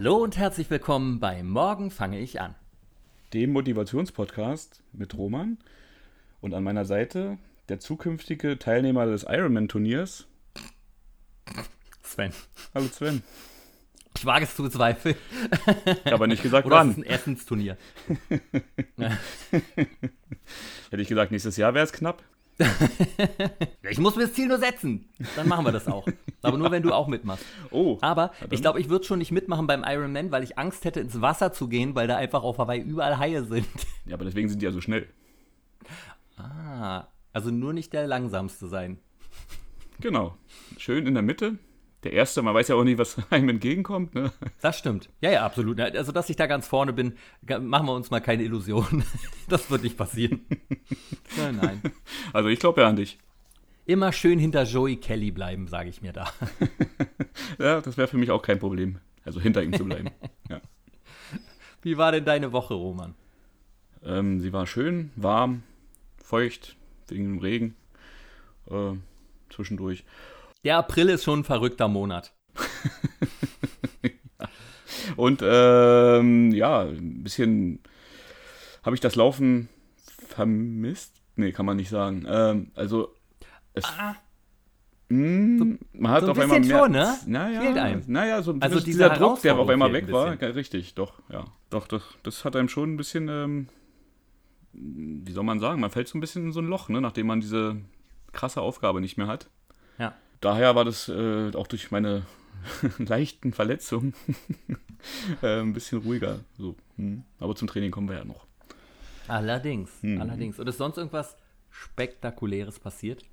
Hallo und herzlich willkommen bei Morgen fange ich an. Dem Motivationspodcast mit Roman und an meiner Seite der zukünftige Teilnehmer des Ironman-Turniers. Sven. Hallo Sven. Ich wage es zu bezweifeln. Ich habe aber nicht gesagt, Oder wann. es ist ein Essensturnier. Hätte ich gesagt, nächstes Jahr wäre es knapp. Ich muss mir das Ziel nur setzen. Dann machen wir das auch. Aber nur, wenn du auch mitmachst. Oh, Aber ich glaube, ich würde schon nicht mitmachen beim Ironman, weil ich Angst hätte, ins Wasser zu gehen, weil da einfach auf Hawaii überall Haie sind. ja, aber deswegen sind die ja so schnell. Ah, also nur nicht der langsamste sein. Genau. Schön in der Mitte. Der Erste, man weiß ja auch nicht, was einem entgegenkommt. Ne? Das stimmt. Ja, ja, absolut. Also, dass ich da ganz vorne bin, machen wir uns mal keine Illusionen. Das wird nicht passieren. Nein, nein. Also ich glaube ja an dich. Immer schön hinter Joey Kelly bleiben, sage ich mir da. Ja, das wäre für mich auch kein Problem. Also hinter ihm zu bleiben. ja. Wie war denn deine Woche, Roman? ähm, sie war schön, warm, feucht, wegen dem Regen. Äh, zwischendurch. Der April ist schon ein verrückter Monat. Und ähm, ja, ein bisschen habe ich das Laufen vermisst. Nee, kann man nicht sagen. Ähm, also es, mh, man hat Ah. so ein auf einmal mehr. schon, ne? Naja, Fehlt einem. naja, so ein Also dieser Druck, der auf einmal weg ein war. Ja, richtig, doch, ja. Doch, das, das hat einem schon ein bisschen, ähm, wie soll man sagen, man fällt so ein bisschen in so ein Loch, ne, nachdem man diese krasse Aufgabe nicht mehr hat. Ja. Daher war das äh, auch durch meine leichten Verletzungen äh, ein bisschen ruhiger. So. Hm. Aber zum Training kommen wir ja noch. Allerdings, Mhm. allerdings. Und ist sonst irgendwas Spektakuläres passiert?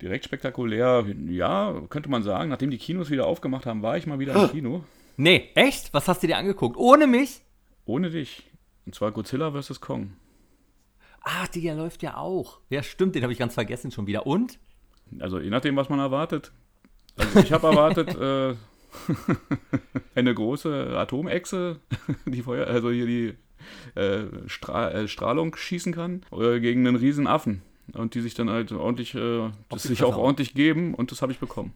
Direkt spektakulär, ja, könnte man sagen. Nachdem die Kinos wieder aufgemacht haben, war ich mal wieder im Kino. Nee, echt? Was hast du dir angeguckt? Ohne mich? Ohne dich. Und zwar Godzilla vs. Kong. Ach, der läuft ja auch. Ja, stimmt, den habe ich ganz vergessen schon wieder. Und? Also je nachdem, was man erwartet. Also ich habe erwartet, äh, eine große Atomechse, die Feuer, also hier die äh, Stra äh, Strahlung schießen kann, äh, gegen einen riesen Affen. Und die sich dann halt ordentlich, äh, das sich auch ordentlich geben und das habe ich bekommen.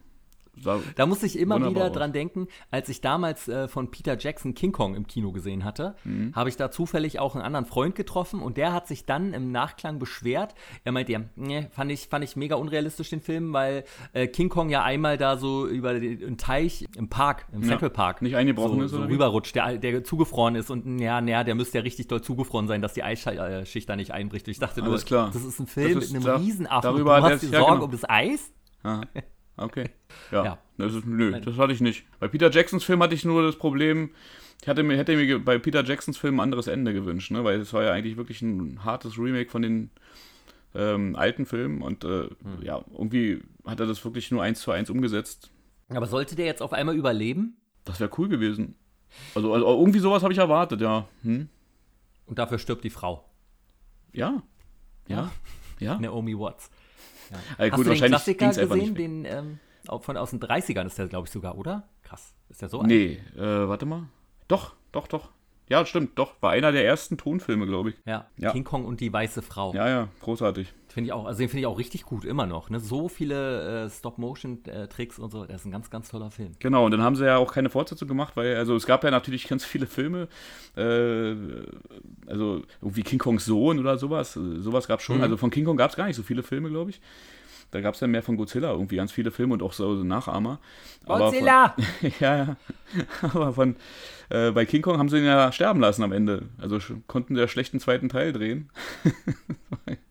Da muss ich immer wieder dran denken, als ich damals äh, von Peter Jackson King Kong im Kino gesehen hatte, Mhm. habe ich da zufällig auch einen anderen Freund getroffen und der hat sich dann im Nachklang beschwert. Er meinte ja, nee, fand ich, fand ich mega unrealistisch den Film, weil äh, King Kong ja einmal da so über den einen Teich im Park, im Ja, Central Park, nicht eingebrochen so, ist, so rüberrutscht, der, der zugefroren ist und ja, ja, der müsste ja richtig doll zugefroren sein, dass die Eisschicht da nicht einbricht. Ich dachte nur, Alles klar. das ist ein Film ist mit einem da- Riesenaffen. darüber du hast dir ja, Sorgen genau. um das Eis? Aha. Okay. Ja. Ja. Das ist, nö, das hatte ich nicht. Bei Peter Jacksons Film hatte ich nur das Problem, ich hatte mir, hätte mir bei Peter Jacksons Film ein anderes Ende gewünscht, ne? weil es war ja eigentlich wirklich ein hartes Remake von den ähm, alten Filmen und äh, Hm. ja, irgendwie hat er das wirklich nur eins zu eins umgesetzt. Aber sollte der jetzt auf einmal überleben? Das wäre cool gewesen. Also, also irgendwie sowas habe ich erwartet, ja. Hm? Und dafür stirbt die Frau. Ja. Ja. Ja. Naomi Watts. Also Hast gut, du den Klassiker gesehen, den ähm, von aus den 30ern ist der, glaube ich, sogar, oder? Krass. Ist der so alt? Nee, äh, warte mal. Doch, doch, doch. Ja, stimmt, doch. War einer der ersten Tonfilme, glaube ich. Ja. Ja. King Kong und die weiße Frau. Ja, ja, großartig. Finde ich auch, also den finde ich auch richtig gut, immer noch. Ne? So viele äh, Stop-Motion-Tricks und so. Das ist ein ganz, ganz toller Film. Genau, und dann haben sie ja auch keine Fortsetzung gemacht, weil, also es gab ja natürlich ganz viele Filme, äh, also irgendwie King Kongs Sohn oder sowas, äh, sowas gab es schon. Mhm. Also von King Kong gab es gar nicht so viele Filme, glaube ich. Da gab es dann mehr von Godzilla, irgendwie ganz viele Filme und auch so Nachahmer. Godzilla! Von, ja, ja. Aber von, äh, bei King Kong haben sie ihn ja sterben lassen am Ende. Also konnten der schlechten zweiten Teil drehen.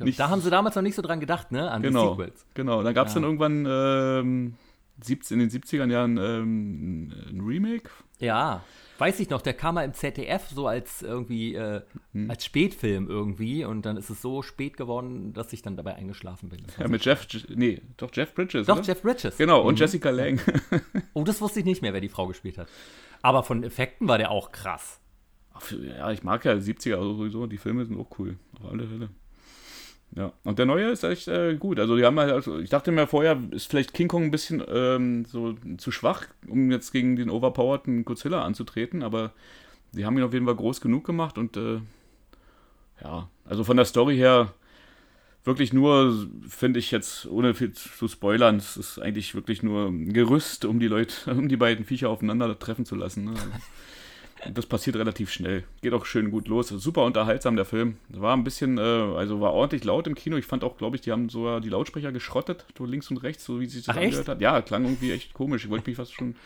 Nicht- da haben sie damals noch nicht so dran gedacht, ne? An die Genau, Sequels. genau. Da gab es Ja. dann irgendwann ähm, 17, in den 70ern Jahren ähm, ein Remake Ja. Weiß ich noch, der kam mal im ZDF so als irgendwie, äh, Hm. als Spätfilm irgendwie und dann ist es so spät geworden, dass ich dann dabei eingeschlafen bin. Ja, mit Jeff, Je- nee, doch Jeff Bridges, Doch, oder? Jeff Bridges. Genau, und Jessica Lange. Oh, das wusste ich nicht mehr, wer die Frau gespielt hat. Aber von Effekten war der auch krass. Ja, ich mag ja 70er also sowieso, die Filme sind auch cool, auf alle Fälle. Ja, und der neue ist echt äh, gut. Also die haben halt, also ich dachte mir vorher, ist vielleicht King Kong ein bisschen ähm, so zu schwach, um jetzt gegen den overpowerten Godzilla anzutreten, aber die haben ihn auf jeden Fall groß genug gemacht und äh, ja, also von der Story her wirklich nur, finde ich jetzt, ohne viel zu spoilern, es ist eigentlich wirklich nur ein Gerüst, um die Leute, um die beiden Viecher aufeinander treffen zu lassen. Ne? Das passiert relativ schnell. Geht auch schön gut los. Super unterhaltsam, der Film. War ein bisschen, äh, also war ordentlich laut im Kino. Ich fand auch, glaube ich, die haben sogar die Lautsprecher geschrottet, so links und rechts, so wie sie sich das angehört hat. Ja, klang irgendwie echt komisch. Ich wollte mich fast schon,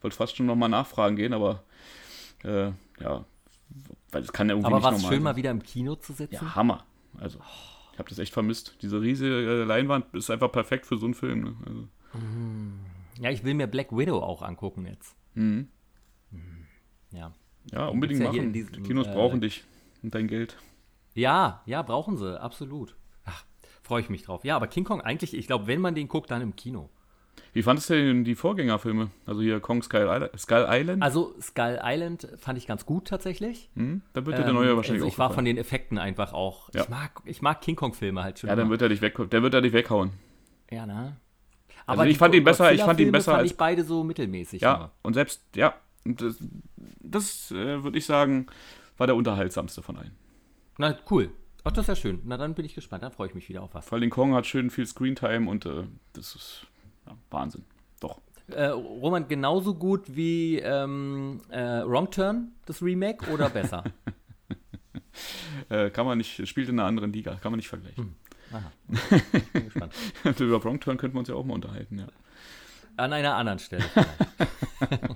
wollte fast schon nochmal nachfragen gehen, aber äh, ja, weil es kann ja irgendwie aber nicht war normal schön, sein. mal wieder im Kino zu sitzen? Ja, Hammer. Also, ich habe das echt vermisst. Diese riesige äh, Leinwand ist einfach perfekt für so einen Film. Ne? Also, Ja, ich will mir Black Widow auch angucken jetzt. mhm. Ja. Ja, unbedingt ja machen. diesem, die Kinos äh, brauchen dich und dein Geld. Ja, ja, brauchen sie, absolut. Freue ich mich drauf. Ja, aber King Kong eigentlich, ich glaube, wenn man den guckt, dann im Kino. Wie fandest du denn die Vorgängerfilme? Also hier Kong Skull Island? Also Skull Island fand ich ganz gut tatsächlich. Hm? Da wird dir der Ähm, neue wahrscheinlich also auch ich war von den Effekten einfach auch. Ja. Ich mag, ich mag King Kong Filme halt schon. Ja, dann wird er dich weg, der wird er dich weghauen. ja, ne? Also ich die fand ihn besser- ich fand ihn besser fand als- ich beide so mittelmäßig. Ja, immer. und selbst, ja, das, das äh, würde ich sagen, war der unterhaltsamste von allen. Na cool. Ach, das ist ja schön. Na dann bin ich gespannt. Dann freue ich mich wieder auf was. Vor allem Kong hat schön viel Screentime und äh, das ist ja, Wahnsinn. Doch. Äh, Roman, genauso gut wie ähm, äh, Wrong Turn, das Remake, oder besser? Äh, kann man nicht, spielt in einer anderen Liga, kann man nicht vergleichen. Aha. Bin gespannt. Über Wrong Turn könnten wir uns ja auch mal unterhalten, ja. An einer anderen Stelle.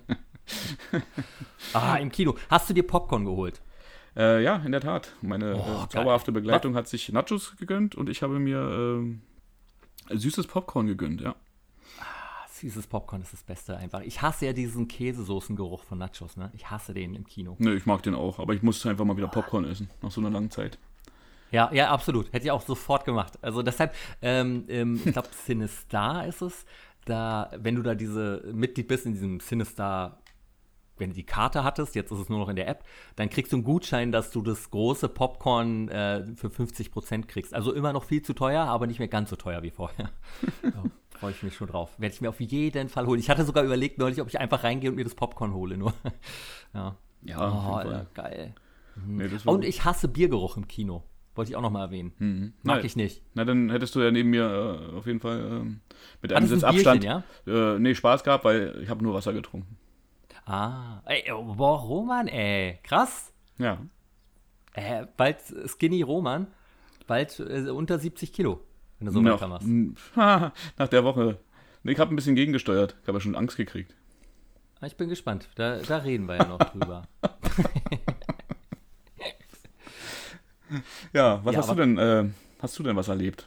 ah, im Kino. Hast du dir Popcorn geholt? Äh, ja, in der Tat. Meine Oh, äh, geil. zauberhafte Begleitung hat sich Nachos gegönnt und ich habe mir ähm, süßes Popcorn gegönnt, ja. Ah, Süßes Popcorn ist das Beste einfach. Ich hasse ja diesen Käsesoßengeruch von Nachos, ne? Ich hasse den im Kino. Ne, ich mag den auch, aber ich muss einfach mal wieder Popcorn essen, nach so einer langen Zeit. Ja, ja, absolut. Hätte ich auch sofort gemacht. Also deshalb, ähm, ähm, ich glaube, Sinistar ist es. Da, wenn du da diese Mitglied bist in diesem Sinistar, wenn du die Karte hattest, jetzt ist es nur noch in der App, dann kriegst du einen Gutschein, dass du das große Popcorn äh, für 50% kriegst. Also immer noch viel zu teuer, aber nicht mehr ganz so teuer wie vorher. Ja, Freue ich mich schon drauf. Werde ich mir auf jeden Fall holen. Ich hatte sogar überlegt neulich, ob ich einfach reingehe und mir das Popcorn hole. Nur. ja. Ja, Oh. Alter, geil. Nee, das war Und ich hasse Biergeruch im Kino. Wollte ich auch noch mal erwähnen. Mhm. Mag Na, ich nicht. Na, dann hättest du ja neben mir äh, auf jeden Fall ähm, mit einem Hattest Sitz ein Bierchen, Abstand ja? äh, nee, Spaß gehabt, weil ich habe nur Wasser getrunken. Ah, ey, oh, boah, Roman, ey, krass. Ja. Äh, bald Skinny Roman, bald äh, unter 70 Kilo, wenn du so Nach, weitermachst. nach der Woche. Ich habe ein bisschen gegengesteuert. Ich habe ja schon Angst gekriegt. Ah, Ich bin gespannt, da, da reden wir ja noch drüber. Ja, was Ja, hast du denn, äh, hast du denn was erlebt?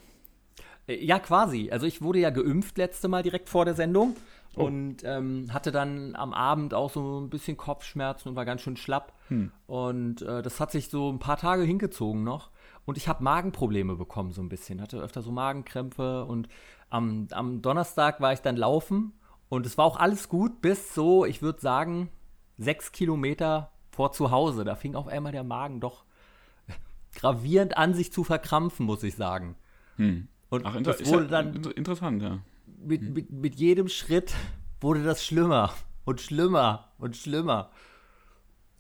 Äh, Ja, quasi. Also ich wurde ja geimpft letzte Mal direkt vor der Sendung Oh. und ähm, hatte dann am Abend auch so ein bisschen Kopfschmerzen und war ganz schön schlapp. Hm. Und äh, das hat sich so ein paar Tage hingezogen noch. Und ich habe Magenprobleme bekommen so ein bisschen. Hatte öfter so Magenkrämpfe und am, am Donnerstag war ich dann laufen und es war auch alles gut bis so, ich würde sagen, sechs Kilometer vor zu Hause. Da fing auf einmal der Magen doch gravierend an, sich zu verkrampfen, muss ich sagen. Hm. Und Ach, das wurde dann inter interessant, ja. Mit, mit, mit jedem Schritt wurde das schlimmer und schlimmer und schlimmer.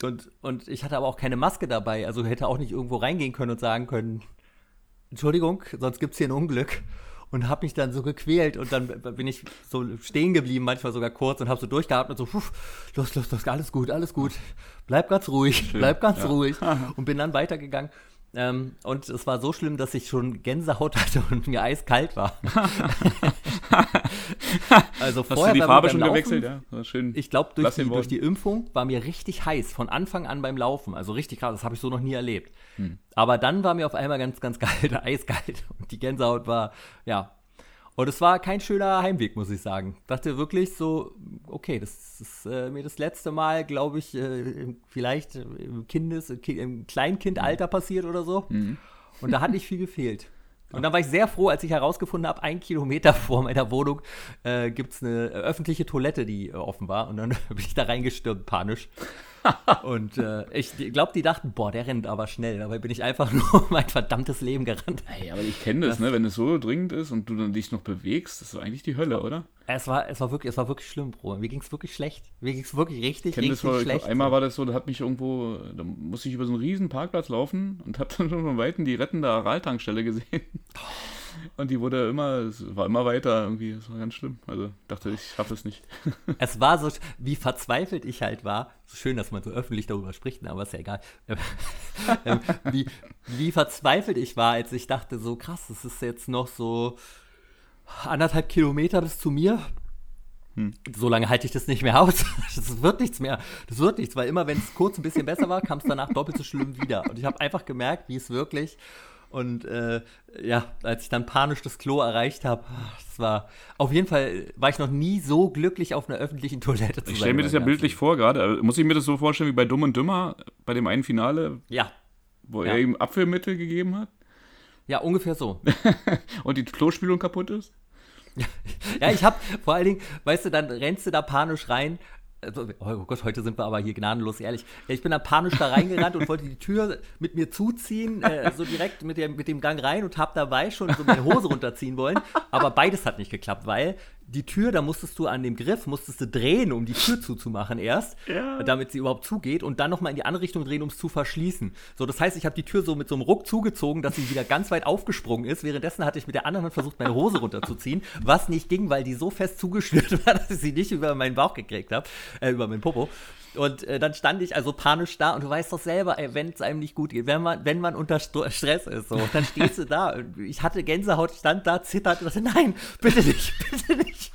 Und, und ich hatte aber auch keine Maske dabei, also hätte auch nicht irgendwo reingehen können und sagen können, Entschuldigung, sonst gibt es hier ein Unglück. Und habe mich dann so gequält und dann bin ich so stehen geblieben, manchmal sogar kurz und habe so durchgeatmet, so, puh, los, los, los, alles gut, alles gut, bleib ganz ruhig, bleib ganz ja. ruhig. Und bin dann weitergegangen. Ähm, und es war so schlimm, dass ich schon Gänsehaut hatte und mir eiskalt war. also Hast du vorher die Farbe schon Laufen, gewechselt? Ja, schön. Ich glaube, durch, durch die Impfung war mir richtig heiß, von Anfang an beim Laufen. Also richtig krass, das habe ich so noch nie erlebt. Hm. Aber dann war mir auf einmal ganz, ganz kalt, eiskalt. Und die Gänsehaut war, ja. Und es war kein schöner Heimweg, muss ich sagen. Dachte wirklich so, okay, das ist äh, mir das letzte Mal, glaube ich, äh, vielleicht im Kindes-, Ki- im Kleinkindalter passiert oder so. Mhm. Und da hat nicht viel gefehlt. Und dann war ich sehr froh, als ich herausgefunden habe, ein Kilometer vor meiner Wohnung äh, gibt es eine öffentliche Toilette, die äh, offen war. Und dann bin ich da reingestürmt, panisch. Und äh, ich glaube, die dachten, boah, der rennt aber schnell. Dabei bin ich einfach nur mein verdammtes Leben gerannt. Ey, aber ich kenne das, das, ne? Wenn es so dringend ist und du dann dich noch bewegst, das ist eigentlich die Hölle, oder? Es war, es war, wirklich, es war wirklich schlimm, Bro. Mir ging es wirklich schlecht. Mir ging es wirklich richtig, richtig das war, schlecht. Einmal war das so, da hat mich irgendwo, da musste ich über so einen riesen Parkplatz laufen und habe dann schon von Weitem die rettende Araltankstelle gesehen. Und die wurde immer, es war immer weiter irgendwie, es war ganz schlimm. Also dachte ich, schaffe es nicht. Es war so, wie verzweifelt ich halt war. So schön, dass man so öffentlich darüber spricht, aber ist ja egal. Ähm, wie, wie verzweifelt ich war, als ich dachte, so krass, es ist jetzt noch so anderthalb Kilometer bis zu mir. Hm. So lange halte ich das nicht mehr aus. Das wird nichts mehr. Das wird nichts, weil immer, wenn es kurz ein bisschen besser war, kam es danach doppelt so schlimm wieder. Und ich habe einfach gemerkt, wie es wirklich. Und äh, ja, als ich dann panisch das Klo erreicht habe, das war auf jeden Fall, war ich noch nie so glücklich auf einer öffentlichen Toilette zu Ich stelle mir das ja bildlich vor gerade. Also, muss ich mir das so vorstellen wie bei Dumm und Dümmer, bei dem einen Finale? Ja. Wo ja. er ihm Apfelmittel gegeben hat? Ja, ungefähr so. und die Klospülung kaputt ist? ja, ich hab vor allen Dingen, weißt du, dann rennst du da panisch rein. Also, oh Gott, heute sind wir aber hier gnadenlos ehrlich. Ich bin da panisch da reingerannt und wollte die Tür mit mir zuziehen, äh, so direkt mit dem, mit dem Gang rein und hab dabei schon so meine Hose runterziehen wollen. Aber beides hat nicht geklappt, weil die Tür, da musstest du an dem Griff, musstest du drehen, um die Tür zuzumachen erst, ja. damit sie überhaupt zugeht und dann nochmal in die andere Richtung drehen, um es zu verschließen. So, das heißt, ich habe die Tür so mit so einem Ruck zugezogen, dass sie wieder ganz weit aufgesprungen ist. Währenddessen hatte ich mit der anderen Hand versucht, meine Hose runterzuziehen, was nicht ging, weil die so fest zugeschnürt war, dass ich sie nicht über meinen Bauch gekriegt habe, äh, über meinen Popo. Und äh, dann stand ich also panisch da und du weißt doch selber, wenn es einem nicht gut geht, wenn man, wenn man unter St Stress ist, so, dann stehst du da. Ich hatte Gänsehaut, stand da, zittert und dachte, nein, bitte nicht, bitte nicht.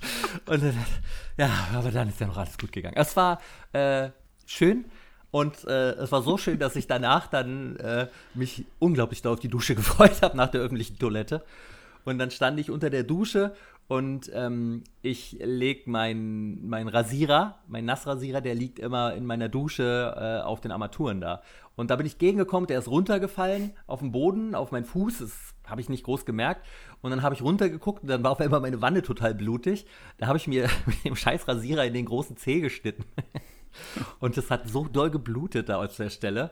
Und äh, ja, aber dann ist ja noch alles gut gegangen. Es war äh, schön. Und äh, es war so schön, dass ich danach dann äh, mich unglaublich doll auf die Dusche gefreut habe nach der öffentlichen Toilette. Und dann stand ich unter der Dusche und ähm, ich lege meinen mein Rasierer, mein Nassrasierer, der liegt immer in meiner Dusche äh, auf den Armaturen da. Und da bin ich gegengekommen, der ist runtergefallen auf den Boden, auf meinen Fuß, das habe ich nicht groß gemerkt. Und dann habe ich runtergeguckt und dann war auf einmal meine Wanne total blutig. Da habe ich mir mit dem scheiß Rasierer in den großen Zeh geschnitten. und das hat so doll geblutet da aus der Stelle.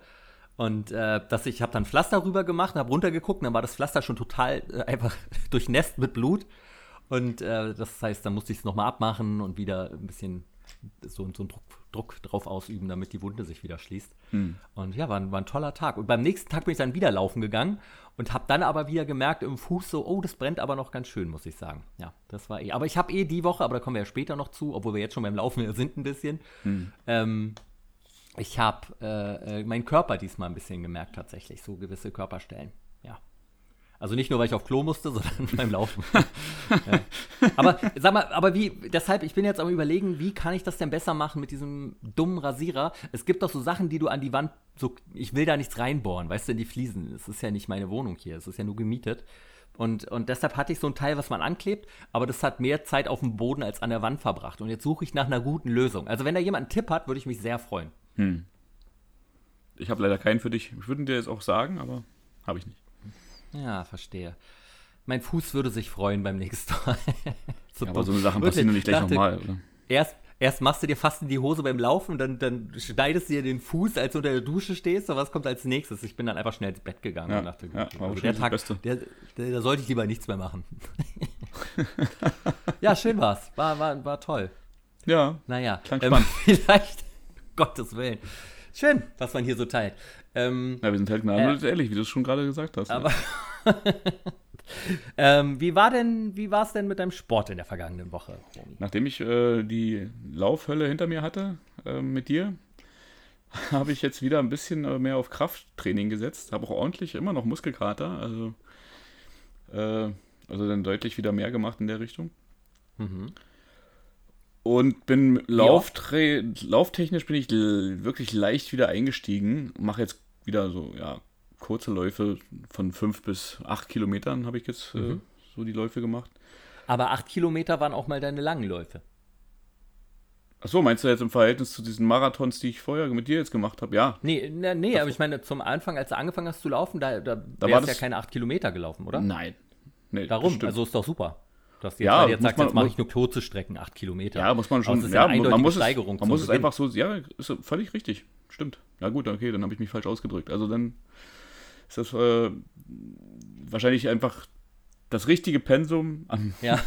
Und äh, dass ich habe dann Pflaster rüber gemacht habe runtergeguckt und dann war das Pflaster schon total äh, einfach durchnässt mit Blut. Und äh, das heißt, dann musste ich es nochmal abmachen und wieder ein bisschen so, so einen Druck, Druck, drauf ausüben, damit die Wunde sich wieder schließt. Hm. Und ja, war, war ein toller Tag. Und beim nächsten Tag bin ich dann wieder laufen gegangen und habe dann aber wieder gemerkt im Fuß so, oh, das brennt aber noch ganz schön, muss ich sagen. Ja, das war eh. Aber ich habe eh die Woche, aber da kommen wir ja später noch zu, obwohl wir jetzt schon beim Laufen sind ein bisschen. Hm. Ähm, ich habe äh, äh, meinen Körper diesmal ein bisschen gemerkt tatsächlich, so gewisse Körperstellen. Also nicht nur, weil ich auf Klo musste, sondern beim Laufen. ja. Aber sag mal, aber wie, deshalb, ich bin jetzt am überlegen, wie kann ich das denn besser machen mit diesem dummen Rasierer? Es gibt doch so Sachen, die du an die Wand, so, ich will da nichts reinbohren, weißt du, in die Fliesen. Es ist ja nicht meine Wohnung hier, es ist ja nur gemietet. Und, und deshalb hatte ich so ein Teil, was man anklebt, aber das hat mehr Zeit auf dem Boden als an der Wand verbracht. Und jetzt suche ich nach einer guten Lösung. Also wenn da jemand einen Tipp hat, würde ich mich sehr freuen. Hm. Ich habe leider keinen für dich. Ich würde dir jetzt auch sagen, aber habe ich nicht. Ja, verstehe. Mein Fuß würde sich freuen beim nächsten Mal. so ja, aber so eine Sache passieren nicht gleich nochmal, oder? Erst, erst machst du dir fast in die Hose beim Laufen, dann, dann schneidest du dir den Fuß, als du unter der Dusche stehst. Und was kommt als nächstes? Ich bin dann einfach schnell ins Bett gegangen ja, und dachte, ja, also der Tag, der, der, da sollte ich lieber nichts mehr machen. ja, schön war's. War, war, war toll. Ja. Naja. Klang ähm, spannend. vielleicht, Gottes Willen. Schön, was man hier so teilt. Ähm, ja, wir sind halt gnadenlos äh, ehrlich, wie du es schon gerade gesagt hast. Aber ähm, wie war denn, wie war es denn mit deinem Sport in der vergangenen Woche? Nachdem ich äh, die Laufhölle hinter mir hatte äh, mit dir, habe ich jetzt wieder ein bisschen äh, mehr auf Krafttraining gesetzt. Habe auch ordentlich immer noch Muskelkater, also äh, also dann deutlich wieder mehr gemacht in der Richtung. Mhm. Und bin lauftechnisch bin ich wirklich leicht wieder eingestiegen. Mache jetzt wieder so, ja, kurze Läufe von fünf bis acht Kilometern habe ich jetzt äh, mhm. äh, so die Läufe gemacht. Aber acht Kilometer waren auch mal deine langen Läufe. Achso, meinst du jetzt im Verhältnis zu diesen Marathons, die ich vorher mit dir jetzt gemacht habe? Ja. Nee, nee, nee aber ich meine, zum Anfang, als du angefangen hast zu laufen, da, da, da wärst ja keine acht Kilometer gelaufen, oder? Nein. Nee, Warum? Also ist doch super. Dass jetzt, ja, jetzt sagst, man, jetzt mache ich nur kurze Strecken, acht Kilometer. Ja, muss man schon. ja, man muss Steigerung es, man muss es einfach so, ja, ist völlig richtig. stimmt. Ja gut, okay, dann habe ich mich falsch ausgedrückt. Also dann ist das äh, wahrscheinlich einfach das richtige Pensum an, Ja.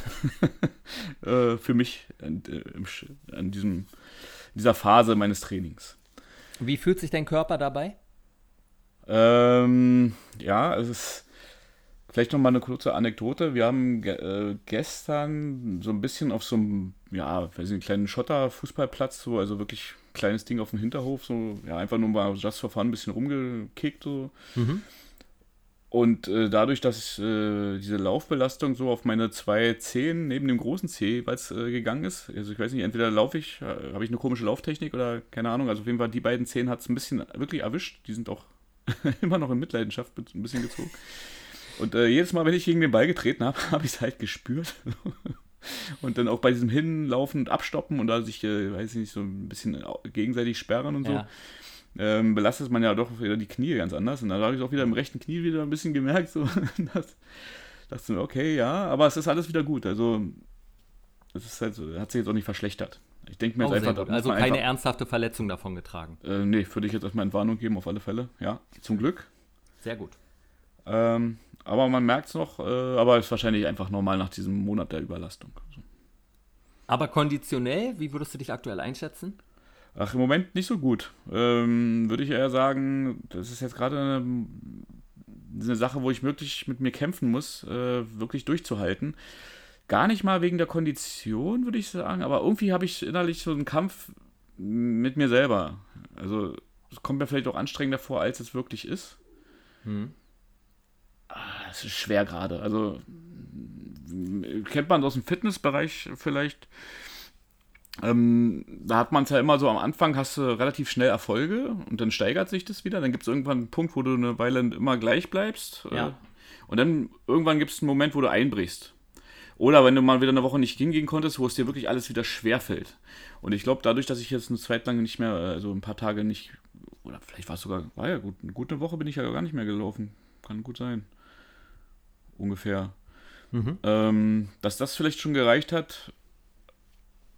äh, für mich an, äh, an diesem, dieser Phase meines Trainings. Wie fühlt sich dein Körper dabei? Ähm, ja, es ist vielleicht noch mal eine kurze Anekdote. Wir haben äh, gestern so ein bisschen auf so einem, ja, weiß nicht, kleinen Schotter-Fußballplatz, so, also wirklich kleines Ding auf dem Hinterhof, so, ja, einfach nur mal just for fun ein bisschen rumgekickt, so. Mhm. Und äh, dadurch, dass äh, diese Laufbelastung so auf meine zwei Zehen neben dem großen Zeh jeweils äh, gegangen ist, also ich weiß nicht, entweder laufe ich, äh, habe ich eine komische Lauftechnik oder keine Ahnung, also auf jeden Fall die beiden Zehen hat es ein bisschen wirklich erwischt, die sind auch immer noch in Mitleidenschaft mit- ein bisschen gezogen. Und äh, jedes Mal, wenn ich gegen den Ball getreten habe, habe ich es halt gespürt. und dann auch bei diesem Hinlaufen und Abstoppen und da sich, äh, weiß ich nicht, so ein bisschen gegenseitig sperren und so, Ja. ähm, belastet man ja doch wieder die Knie ganz anders. Und dann habe ich auch wieder im rechten Knie wieder ein bisschen gemerkt, so, dass, dachte mir, okay, ja, aber es ist alles wieder gut. Also, es ist halt so, hat sich jetzt auch nicht verschlechtert. Ich denke mir jetzt sehr einfach, Also keine einfach, ernsthafte Verletzung davon getragen. äh, nee, würde ich jetzt erstmal Entwarnung geben, auf alle Fälle. Ja, zum Glück. Sehr gut. Ähm, aber man merkt es noch, äh, aber ist wahrscheinlich einfach normal nach diesem Monat der Überlastung. So. Aber konditionell, wie würdest du dich aktuell einschätzen? Ach, im Moment nicht so gut. Ähm, Würde ich eher sagen, das ist jetzt gerade eine, eine Sache, wo ich wirklich mit mir kämpfen muss, äh, wirklich durchzuhalten. Gar nicht mal wegen der Kondition, würde ich sagen, aber irgendwie habe ich innerlich so einen Kampf mit mir selber. Also, es kommt mir vielleicht auch anstrengender vor, als es wirklich ist. Hm. Es ist schwer gerade. Also kennt man aus dem Fitnessbereich vielleicht. Ähm, da hat man es ja immer so am Anfang, hast du relativ schnell Erfolge und dann steigert sich das wieder. Dann gibt es irgendwann einen Punkt, wo du eine Weile immer gleich bleibst. Ja. Äh, und dann irgendwann gibt es einen Moment, wo du einbrichst. Oder wenn du mal wieder eine Woche nicht hingehen konntest, wo es dir wirklich alles wieder schwer fällt. Und ich glaube, dadurch, dass ich jetzt eine Zeit lang nicht mehr, also ein paar Tage nicht, oder vielleicht war es sogar, war ja gut, eine gute Woche bin ich ja gar nicht mehr gelaufen. Kann gut sein. Ungefähr. Mhm. Ähm, dass das vielleicht schon gereicht hat,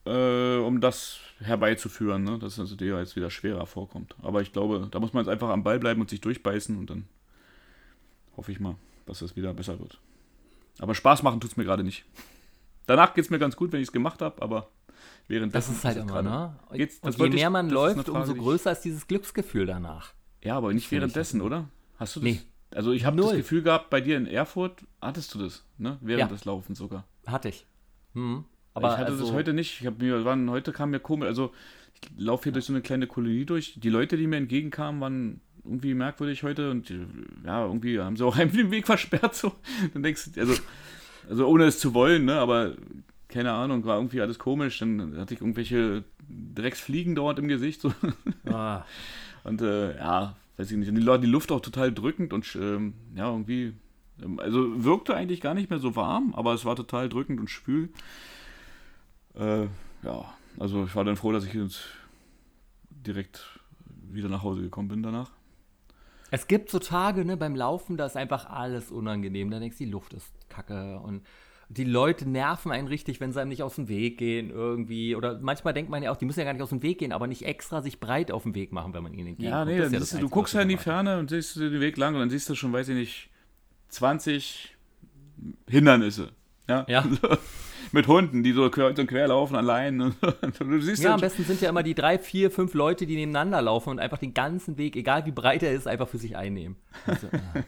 äh, um das herbeizuführen, ne? dass es also dir jetzt wieder schwerer vorkommt. Aber ich glaube, da muss man jetzt einfach am Ball bleiben und sich durchbeißen und dann hoffe ich mal, dass es wieder besser wird. Aber Spaß machen tut es mir gerade nicht. Danach geht es mir ganz gut, wenn ich es gemacht habe, aber während Das ist halt immer, ne? Geht's- das Und je ich- mehr man das eine läuft, umso ich- größer ist dieses Glücksgefühl danach. Ja, aber nicht ich währenddessen, oder? Hast du das? Nee. Also ich habe das. Gefühl gehabt, bei dir in Erfurt hattest du das, ne? Während Ja. des Laufens sogar. Hatte ich. Hm. Aber ich hatte also, das heute nicht. Ich hab mir, waren, heute kam mir komisch, also ich laufe hier durch so eine kleine Kolonie durch. Die Leute, die mir entgegenkamen, waren irgendwie merkwürdig heute und die, ja, irgendwie haben sie auch einfach den Weg versperrt. So. Dann denkst du, also, also ohne es zu wollen, ne? Aber keine Ahnung, war irgendwie alles komisch. Dann hatte ich irgendwelche Drecksfliegen dort im Gesicht. So. Ah, Und äh, ja, weiß ich nicht. Die, die Luft auch total drückend und ähm, ja, irgendwie. ähm, Also wirkte eigentlich gar nicht mehr so warm, aber es war total drückend und schwül. Äh, ja, also ich war dann froh, dass ich jetzt direkt wieder nach Hause gekommen bin danach. Es gibt so Tage, ne, beim Laufen, da ist einfach alles unangenehm. Da denkst du, die Luft ist kacke und die Leute nerven einen richtig, wenn sie einem nicht aus dem Weg gehen irgendwie. Oder manchmal denkt man ja auch, die müssen ja gar nicht aus dem Weg gehen, aber nicht extra sich breit auf dem Weg machen, wenn man ihnen entgegenkommt. Ja, nee, Das dann ist siehst du, das du guckst halt in die. Ferne und siehst den Weg lang und dann siehst du schon, weiß ich nicht, 20 Hindernisse. Ja. Ja. Mit Hunden, die so kreuz und quer laufen allein. Und du siehst Ja, am besten sind ja immer die drei, vier, fünf Leute, die nebeneinander laufen und einfach den ganzen Weg, egal wie breit er ist, einfach für sich einnehmen. Also, ja.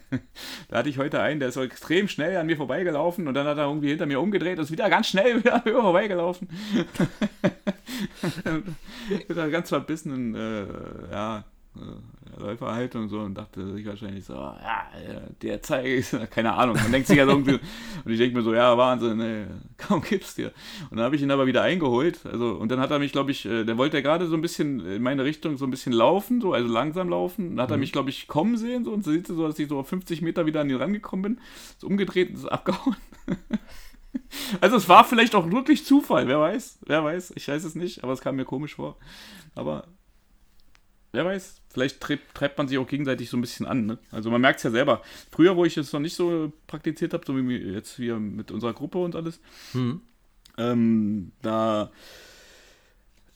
Da hatte ich heute einen, der ist so extrem schnell an mir vorbeigelaufen und dann hat er irgendwie hinter mir umgedreht und ist wieder ganz schnell wieder an mir vorbeigelaufen. Mit einer ganz verbissenen äh, ja, Läuferhaltung und so und dachte sich wahrscheinlich so, ja, äh, der zeige ich, keine Ahnung. Man denkt sich ja so irgendwie, und ich denke mir so, ja, Wahnsinn, ey, kaum gibt's dir. Und dann habe ich ihn aber wieder eingeholt. Also, und dann hat er mich, glaube ich, äh, der wollte ja gerade so ein bisschen in meine Richtung so ein bisschen laufen, so, also langsam laufen. Dann hat er mich, glaube ich, kommen sehen, so, und so sieht so, dass ich so auf 50 Meter wieder an ihn rangekommen bin, ist umgedreht und ist abgehauen. Also es war vielleicht auch wirklich Zufall, wer weiß, wer weiß, ich weiß es nicht, aber es kam mir komisch vor. Aber wer weiß, vielleicht treibt, treibt man sich auch gegenseitig so ein bisschen an. Ne? Also man merkt es ja selber. Früher, wo ich es noch nicht so praktiziert habe, so wie jetzt hier mit unserer Gruppe und alles, Hm. ähm, da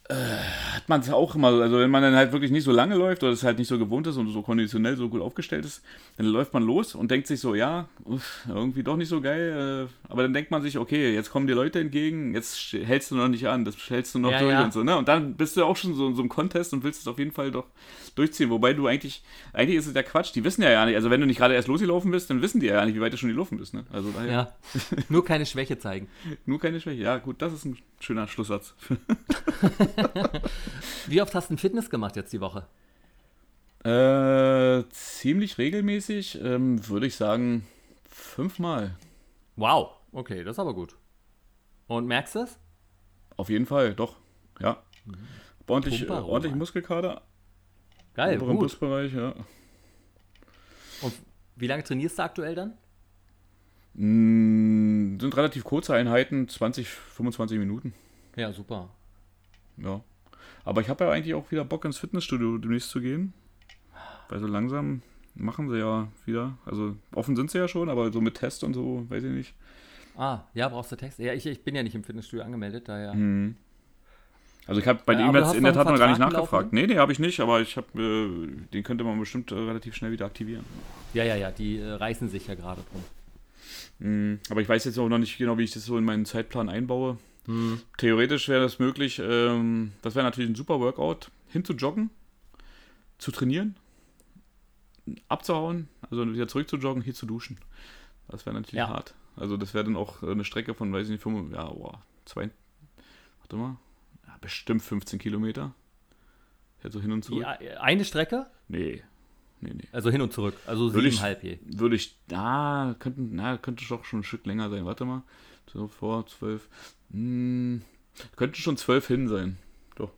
hat man es auch immer, also wenn man dann halt wirklich nicht so lange läuft oder es halt nicht so gewohnt ist und so konditionell so gut aufgestellt ist, dann läuft man los und denkt sich so, ja, uff, irgendwie doch nicht so geil, äh, aber dann denkt man sich, okay, jetzt kommen die Leute entgegen, jetzt hältst du noch nicht an, das hältst du noch Ja, durch ja. und so, ne? Und dann bist du auch schon so in so einem Contest und willst es auf jeden Fall doch durchziehen, wobei du eigentlich, eigentlich ist es der Quatsch, die wissen ja ja nicht, also wenn du nicht gerade erst losgelaufen bist, dann wissen die ja nicht, wie weit du schon gelaufen bist, ne? Also daher Ja. Nur keine Schwäche zeigen. nur keine Schwäche. Ja, gut, das ist ein schöner Schlusssatz. Wie oft hast du Fitness gemacht jetzt die Woche? Äh, ziemlich regelmäßig, ähm, würde ich sagen, fünfmal. Wow. Okay, das ist aber gut. Und merkst du es? Auf jeden Fall, doch. Ja. Hab Ordentlich, äh, Pumper, Roman. ordentlich Muskelkater. Geil, oberen gut. Brustbereich, ja. Und wie lange trainierst du aktuell dann? Mm, sind relativ kurze Einheiten, 20, 25 Minuten. Ja, super. Ja. Aber ich habe ja eigentlich auch wieder Bock ins Fitnessstudio demnächst zu gehen. Weil so langsam machen sie ja wieder. Also offen sind sie ja schon, aber so mit Test und so, weiß ich nicht. Ah, ja, brauchst du Text? Ja, ich, ich bin ja nicht im Fitnessstudio angemeldet, daher. Mhm. Also ich habe bei Ja, dem jetzt hast in der Tat noch gar nicht nachgefragt. laufen? Nee, nee, habe ich nicht, aber ich habe, äh, den könnte man bestimmt äh, relativ schnell wieder aktivieren. Ja, ja, ja, die äh, reißen sich ja gerade drum. Mhm. Aber ich weiß jetzt auch noch nicht genau, wie ich das so in meinen Zeitplan einbaue. Hm. Theoretisch wäre das möglich, ähm, das wäre natürlich ein super Workout, hinzujoggen, zu trainieren, abzuhauen, also wieder zurück zu joggen, hier zu duschen. Das wäre natürlich Ja. hart. Also das wäre dann auch eine Strecke von, weiß ich nicht, 5, ja, boah, zwei, warte mal, ja, bestimmt 15 Kilometer. Ja, so hin und zurück. eine Strecke, Nee, nee, nee. also hin und zurück, also Würde siebeneinhalb je. Würde ich, na, könnten, na, könnte doch schon ein Stück länger sein. Warte mal, so vor zwölf, hm, könnte schon zwölf hin sein. Doch.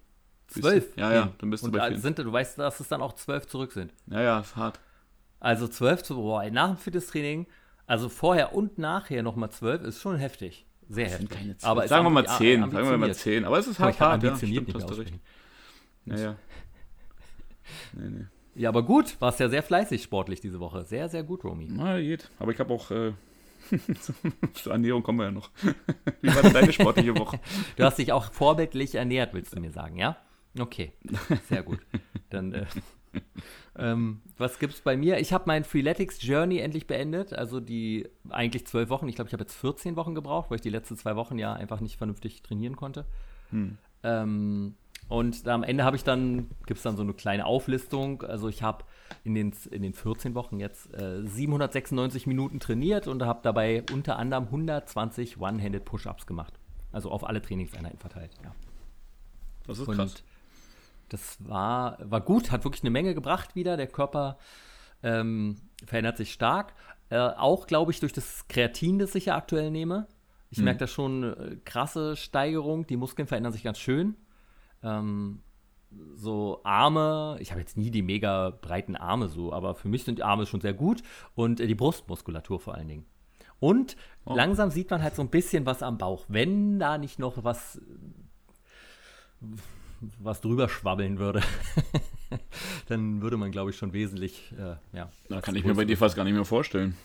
Zwölf? Ja, ja, dann bist du Und bei vier. sind, du weißt, dass es dann auch zwölf zurück sind. Ja, ja, ist hart. Also zwölf zu, boah, nach dem Fitnesstraining, also vorher und nachher nochmal zwölf, ist schon heftig. Sehr heftig. keine. Aber sagen wir mal zehn, sagen wir mal zehn. Aber es ist hart, hart, ja, stimmt, nicht hast du recht. aussprechen. Ja, ja. Nee, nee. Ja, aber gut, warst ja sehr fleißig sportlich diese Woche. Sehr, sehr gut, Romy. Na, geht. Aber ich habe auch, äh, zur Ernährung kommen wir ja noch. Wie war denn deine sportliche Woche? Du hast dich auch vorbildlich ernährt, willst du mir sagen, ja? Okay, sehr gut. Dann, äh, ähm, was gibt's bei mir? Ich habe mein Freeletics Journey endlich beendet, also die eigentlich zwölf Wochen. Ich glaube, ich habe jetzt 14 Wochen gebraucht, weil ich die letzten zwei Wochen ja einfach nicht vernünftig trainieren konnte. Ähm, und am Ende habe ich dann, gibt es dann so eine kleine Auflistung. Also ich habe in den, in den 14 Wochen jetzt äh, 796 Minuten trainiert und habe dabei unter anderem 120 One-Handed Push-Ups gemacht. Also auf alle Trainingseinheiten verteilt. Ja. Das ist Und krass. das war, war gut, hat wirklich eine Menge gebracht wieder. Der Körper ähm, verändert sich stark. Äh, auch, glaube ich, durch das Kreatin, das ich ja aktuell nehme. Ich merke da schon äh, krasse Steigerung. Die Muskeln verändern sich ganz schön. Ähm, so Arme, ich habe jetzt nie die mega breiten Arme so, aber für mich sind die Arme schon sehr gut und äh, die Brustmuskulatur vor allen Dingen. Und Oh. langsam sieht man halt so ein bisschen was am Bauch. Wenn da nicht noch was was drüber schwabbeln würde, dann würde man, glaube ich, schon wesentlich, äh, ja. Da kann ich mir bei dir fast gar nicht mehr vorstellen.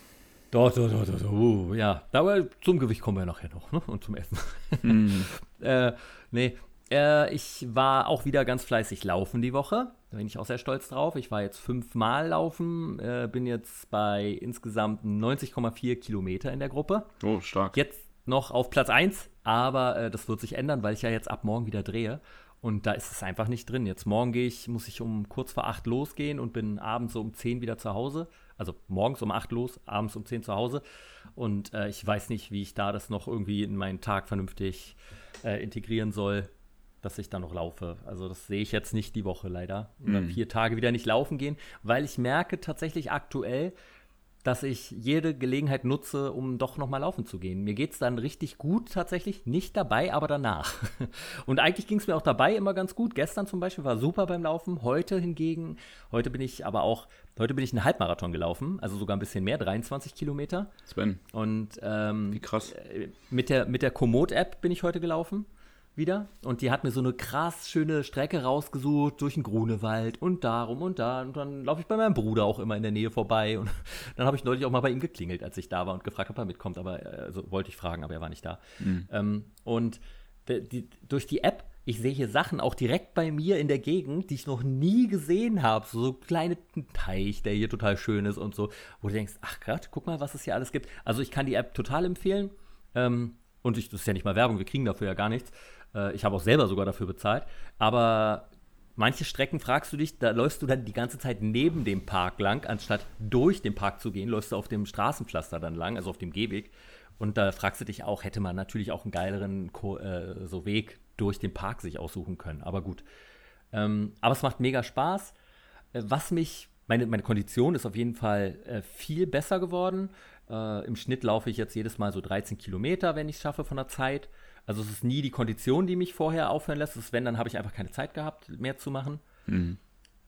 Doch, doch, doch, doch, doch. Uh, ja, aber zum Gewicht kommen wir nachher noch, ne? Und zum Essen. äh, nee, äh, ich war auch wieder ganz fleißig laufen die Woche. Da bin ich auch sehr stolz drauf. Ich war jetzt fünfmal laufen, äh, bin jetzt bei insgesamt 90,4 Kilometer in der Gruppe. Oh, stark. Jetzt noch auf Platz 1, aber äh, das wird sich ändern, weil ich ja jetzt ab morgen wieder drehe. Und da ist es einfach nicht drin. Jetzt morgen gehe ich, muss ich um kurz vor 8 losgehen und bin abends so um 10 wieder zu Hause. Also morgens um 8 los, abends um 10 zu Hause. Und äh, ich weiß nicht, wie ich da das noch irgendwie in meinen Tag vernünftig äh, integrieren soll, dass ich da noch laufe. Also das sehe ich jetzt nicht die Woche leider. Und dann vier Tage wieder nicht laufen gehen, weil ich merke tatsächlich aktuell, dass ich jede Gelegenheit nutze, um doch nochmal laufen zu gehen. Mir geht es dann richtig gut tatsächlich, nicht dabei, aber danach. Und eigentlich ging es mir auch dabei immer ganz gut. Gestern zum Beispiel war super beim Laufen. Heute hingegen, heute bin ich aber auch, heute bin ich einen Halbmarathon gelaufen, also sogar ein bisschen mehr, 23 Kilometer. Sven, Und ähm, wie krass. äh, mit der, mit der Komoot-App bin ich heute gelaufen. Wieder. Und die hat mir so eine krass schöne Strecke rausgesucht durch den Grunewald und darum und da. Und dann laufe ich bei meinem Bruder auch immer in der Nähe vorbei. Und dann habe ich neulich auch mal bei ihm geklingelt, als ich da war und gefragt, ob er mitkommt. Aber äh, also wollte ich fragen, aber er war nicht da. Ähm, und die, durch die App ich sehe hier Sachen auch direkt bei mir in der Gegend, die ich noch nie gesehen habe. So, so kleine Teich, der hier total schön ist und so, wo du denkst, ach Gott, guck mal, was es hier alles gibt. Also ich kann die App total empfehlen. Ähm, und ich, das ist ja nicht mal Werbung, wir kriegen dafür ja gar nichts. Äh, ich habe auch selber sogar dafür bezahlt. Aber manche Strecken fragst du dich, da läufst du dann die ganze Zeit neben dem Park lang, anstatt durch den Park zu gehen, läufst du auf dem Straßenpflaster dann lang, also auf dem Gehweg. Und da fragst du dich auch, hätte man natürlich auch einen geileren äh, so Weg durch den Park sich aussuchen können. Aber gut. Ähm, aber es macht mega Spaß. Äh, was mich, meine, meine Kondition ist auf jeden Fall äh, viel besser geworden. Äh, Im Schnitt laufe ich jetzt jedes Mal so 13 Kilometer, wenn ich es schaffe von der Zeit. Also es ist nie die Kondition, die mich vorher aufhören lässt. Es ist, wenn, dann habe ich einfach keine Zeit gehabt, mehr zu machen. Mhm.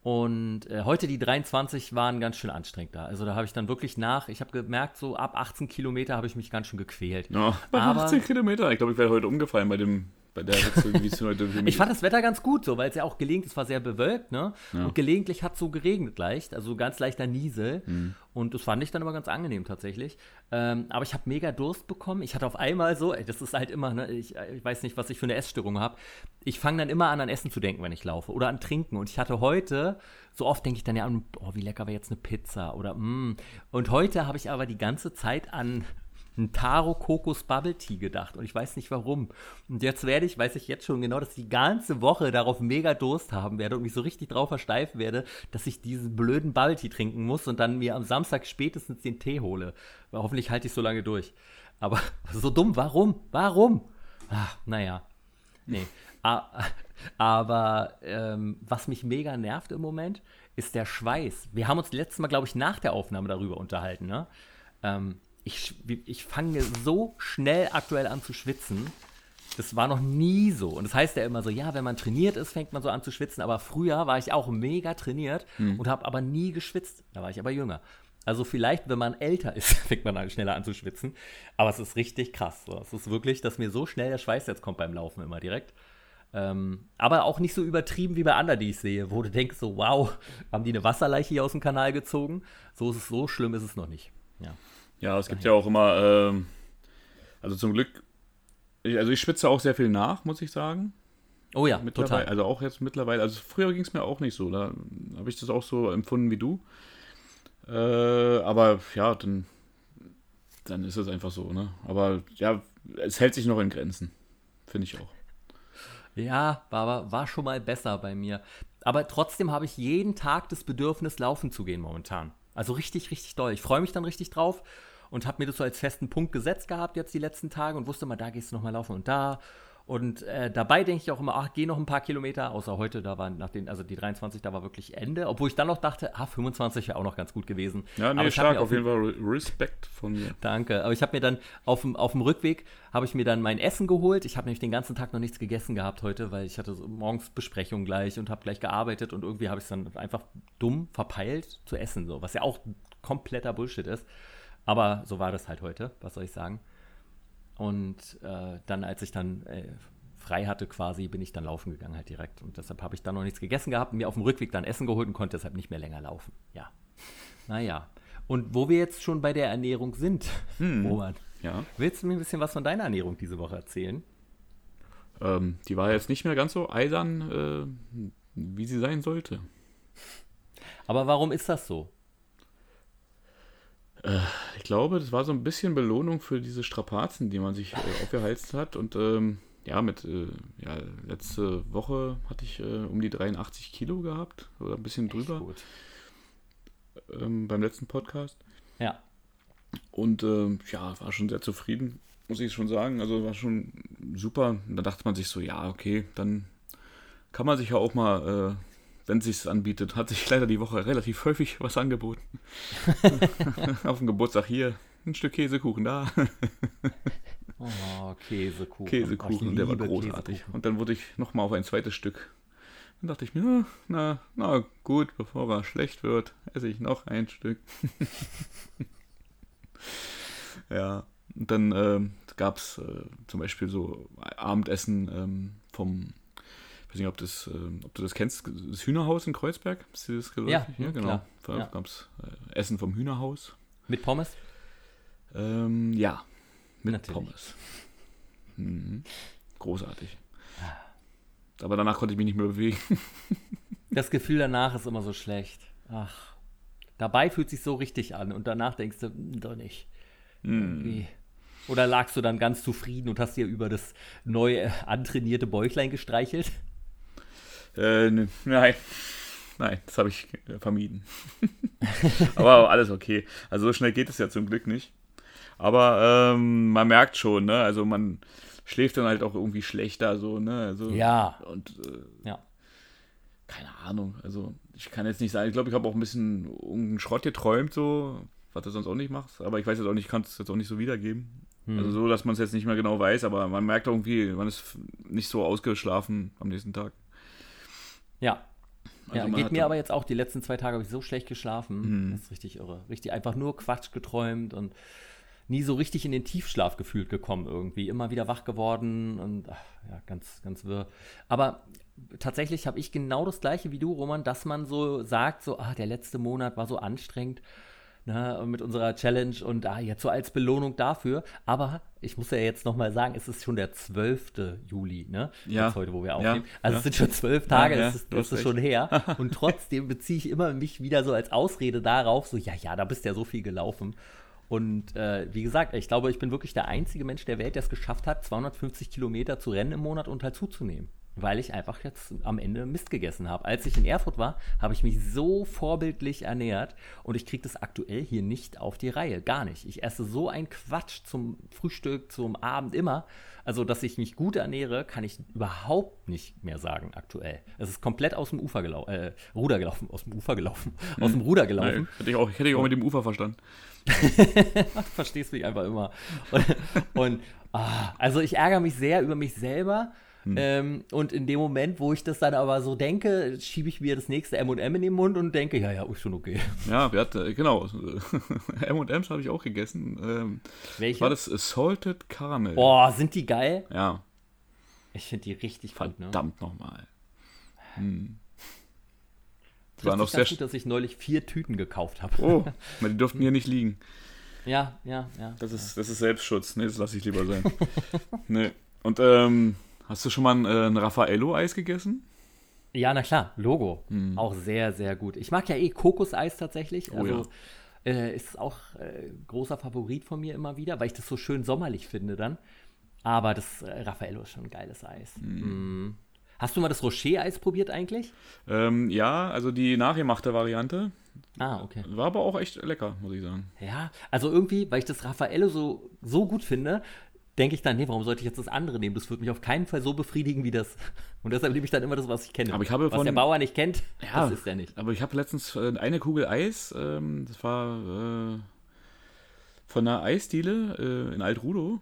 Und äh, heute die 23 waren ganz schön anstrengend da. Also da habe ich dann wirklich nach, ich habe gemerkt, so ab 18 Kilometer habe ich mich ganz schön gequält. Ja, bei Aber, 18 Kilometer, ich glaube, ich wäre heute umgefallen bei dem bei der mich Ich fand das Wetter ganz gut, so, weil es ja auch gelegentlich, es war sehr bewölkt, ne? Ja. Und gelegentlich hat es so geregnet leicht, also ganz leichter Niesel. Mhm. Und das fand ich dann aber ganz angenehm tatsächlich. Ähm, aber ich habe mega Durst bekommen. Ich hatte auf einmal so, ey, das ist halt immer, ne, ich, ich weiß nicht, was ich für eine Essstörung habe. Ich fange dann immer an, an Essen zu denken, wenn ich laufe. Oder an Trinken. Und ich hatte heute, so oft denke ich dann ja an, oh, wie lecker wäre jetzt eine Pizza oder mm. Und heute habe ich aber die ganze Zeit an ein Taro Kokos Bubble Tea gedacht und ich weiß nicht warum. Und jetzt werde ich, weiß ich jetzt schon genau, dass ich die ganze Woche darauf mega Durst haben werde und mich so richtig drauf versteifen werde, dass ich diesen blöden Bubble Tea trinken muss und dann mir am Samstag spätestens den Tee hole. Weil hoffentlich halte ich so lange durch. Aber so dumm, warum? Warum? Ach, naja. Nee. Aber ähm, was mich mega nervt im Moment, ist der Schweiß. Wir haben uns letztes Mal, glaube ich, nach der Aufnahme darüber unterhalten, ne? Ähm, ich, ich fange so schnell aktuell an zu schwitzen. Das war noch nie so. Und das heißt ja immer so, ja, wenn man trainiert ist, fängt man so an zu schwitzen. Aber früher war ich auch mega trainiert hm. und habe aber nie geschwitzt. Da war ich aber jünger. Also vielleicht, wenn man älter ist, fängt man an, schneller an zu schwitzen. Aber es ist richtig krass. Es ist wirklich, dass mir so schnell der Schweiß jetzt kommt beim Laufen immer direkt. Ähm, aber auch nicht so übertrieben wie bei anderen, die ich sehe, wo du denkst so, wow, haben die eine Wasserleiche hier aus dem Kanal gezogen? So ist es, so schlimm ist es noch nicht. Ja. Ja, es gibt ja auch immer, ähm, also zum Glück, ich, also ich schwitze auch sehr viel nach, muss ich sagen. Oh ja, total. Also auch jetzt mittlerweile, also früher ging es mir auch nicht so, da habe ich das auch so empfunden wie du. Äh, aber ja, dann, dann ist es einfach so, ne? Aber ja, es hält sich noch in Grenzen, finde ich auch. Ja, war, war schon mal besser bei mir. Aber trotzdem habe ich jeden Tag das Bedürfnis, laufen zu gehen momentan. Also richtig, richtig doll. Ich freue mich dann richtig drauf und habe mir das so als festen Punkt gesetzt gehabt jetzt die letzten Tage und wusste mal, da gehst du nochmal laufen und da. Und äh, dabei denke ich auch immer, ach, geh noch ein paar Kilometer, außer heute, da waren nach den, also die 23, da war wirklich Ende. Obwohl ich dann noch dachte, ah, 25 wäre auch noch ganz gut gewesen. Ja, nee, stark, auf jeden Fall Respekt von mir. Danke. Aber ich habe mir dann auf dem, auf dem Rückweg, habe ich mir dann mein Essen geholt. Ich habe nämlich den ganzen Tag noch nichts gegessen gehabt heute, weil ich hatte so morgens Besprechung gleich und habe gleich gearbeitet und irgendwie habe ich es dann einfach dumm verpeilt zu essen, so, was ja auch kompletter Bullshit ist. Aber so war das halt heute, was soll ich sagen. Und äh, dann, als ich dann äh, frei hatte quasi, bin ich dann laufen gegangen halt direkt. Und deshalb habe ich dann noch nichts gegessen gehabt, mir auf dem Rückweg dann Essen geholt und konnte deshalb nicht mehr länger laufen. Ja. Naja. Und wo wir jetzt schon bei der Ernährung sind, hm. Robert, ja. willst du mir ein bisschen was von deiner Ernährung diese Woche erzählen? Ähm, die war jetzt nicht mehr ganz so eisern, äh, wie sie sein sollte. Aber warum ist das so? Äh, ich glaube, das war so ein bisschen Belohnung für diese Strapazen, die man sich äh, aufgeheizt hat. Und ähm, ja, mit äh, ja, letzte Woche hatte ich äh, um die 83 Kilo gehabt oder ein bisschen drüber. Ähm, beim letzten Podcast. Ja. Und ähm, ja, war schon sehr zufrieden, muss ich schon sagen. Also war schon super. Und da dachte man sich so, ja, okay, dann kann man sich ja auch mal äh, wenn es sich anbietet, hat sich leider die Woche relativ häufig was angeboten. Auf dem Geburtstag hier ein Stück Käsekuchen da. oh, Käsekuchen. Käsekuchen, oh, der war großartig. Käsekuchen. Und dann wurde ich nochmal auf ein zweites Stück. Dann dachte ich mir, na, na gut, bevor er schlecht wird, esse ich noch ein Stück. ja, und dann äh, gab es äh, zum Beispiel so Abendessen ähm, vom weiß nicht, ob, das, äh, ob du das kennst, das Hühnerhaus in Kreuzberg. Ist dir das geläufig? Ja, ja genau. Da ja. gab es äh, Essen vom Hühnerhaus. Mit Pommes? Ähm, ja, mit Natürlich. Pommes. Mhm. Großartig. Aber danach konnte ich mich nicht mehr bewegen. Das Gefühl danach ist immer so schlecht. Ach. Dabei fühlt sich so richtig an und danach denkst du, hm, doch nicht. Irgendwie. Oder lagst du dann ganz zufrieden und hast dir über das neu äh, antrainierte Bäuchlein gestreichelt? Äh, ne, nein. Nein, das habe ich äh, vermieden. Aber alles okay. Also so schnell geht es ja zum Glück nicht. Aber ähm, man merkt schon, ne? Also man schläft dann halt auch irgendwie schlechter, so, ne? Also, Ja. Und äh, Ja. keine Ahnung. Also ich kann jetzt nicht sagen, ich glaube, ich habe auch ein bisschen irgendeinen Schrott geträumt, so, was du sonst auch nicht machst. Aber ich weiß jetzt auch nicht, ich kann es jetzt auch nicht so wiedergeben. Hm. Also so, dass man es jetzt nicht mehr genau weiß, aber man merkt irgendwie, man ist nicht so ausgeschlafen am nächsten Tag. Ja. Also ja, geht mir aber jetzt auch die letzten zwei Tage habe ich so schlecht geschlafen. Mhm. Das ist richtig irre. Richtig einfach nur Quatsch geträumt und nie so richtig in den Tiefschlaf gefühlt gekommen irgendwie. Immer wieder wach geworden und ach, ja, ganz, ganz wirr. Aber tatsächlich habe ich genau das gleiche wie du, Roman, dass man so sagt, so, ah, der letzte Monat war so anstrengend. Ne, mit unserer Challenge und ah, jetzt so als Belohnung dafür. Aber ich muss ja jetzt nochmal sagen, es ist schon der 12. Juli, ne? Ja. Jetzt heute, wo wir Ja, aufnehmen. Also ja. es sind schon zwölf Tage, Ja, ja, das ist, das ist schon her. Und trotzdem beziehe ich immer mich wieder so als Ausrede darauf, so, ja, ja, da bist ja so viel gelaufen. Und äh, wie gesagt, ich glaube, ich bin wirklich der einzige Mensch der Welt, der es geschafft hat, 250 Kilometer zu rennen im Monat und halt zuzunehmen. Weil ich einfach jetzt am Ende Mist gegessen habe. Als ich in Erfurt war, habe ich mich so vorbildlich ernährt und ich kriege das aktuell hier nicht auf die Reihe. Gar nicht. Ich esse so ein Quatsch zum Frühstück, zum Abend immer. Also, dass ich mich gut ernähre, kann ich überhaupt nicht mehr sagen aktuell. Es ist komplett aus dem Ufer gelaufen, äh, Ruder gelaufen, aus dem Ufer gelaufen, aus dem Ruder gelaufen. Nein, hätte ich auch, hätte ich auch mit dem Ufer verstanden. Du verstehst mich einfach immer. Und, und ah, also ich ärgere mich sehr über mich selber. Ähm, und in dem Moment, wo ich das dann aber so denke, schiebe ich mir das nächste M&M in den Mund und denke, ja, ja, ist schon okay. Ja, wir hatten, genau. M&M's habe ich auch gegessen. Ähm, Welche? war das Salted Caramel? Boah, sind die geil? Ja, Ich finde die richtig gut, ne? verdammt nochmal. Hm. Waren auch sich sehr... gut, dass ich neulich vier Tüten gekauft habe. Oh, die durften hier nicht liegen. Ja, ja, ja. Das ist, das ist Selbstschutz. Nee, das lasse ich lieber sein. nee. Und ähm, hast du schon mal ein, äh, ein Raffaello-Eis gegessen? Ja, na klar, Logo. Auch sehr, sehr gut. Ich mag ja eh Kokoseis tatsächlich. Oh Also äh, ist auch äh, großer Favorit von mir immer wieder, weil ich das so schön sommerlich finde dann. Aber das äh, Raffaello ist schon ein geiles Eis. Mm. Hast du mal das Rocher-Eis probiert eigentlich? Ähm, ja, also die nachgemachte Variante. Ah, okay. War aber auch echt lecker, muss ich sagen. Ja, also irgendwie, weil ich das Raffaello so, so gut finde, denke ich dann, nee, warum sollte ich jetzt das andere nehmen? Das wird mich auf keinen Fall so befriedigen wie das. Und deshalb nehme ich dann immer das, was ich kenne. Aber ich habe was von- der Bauer nicht kennt, Ja, das ist er nicht. Aber ich habe letztens äh, eine Kugel Eis, ähm, das war äh, von einer Eisdiele äh, in Altrudo.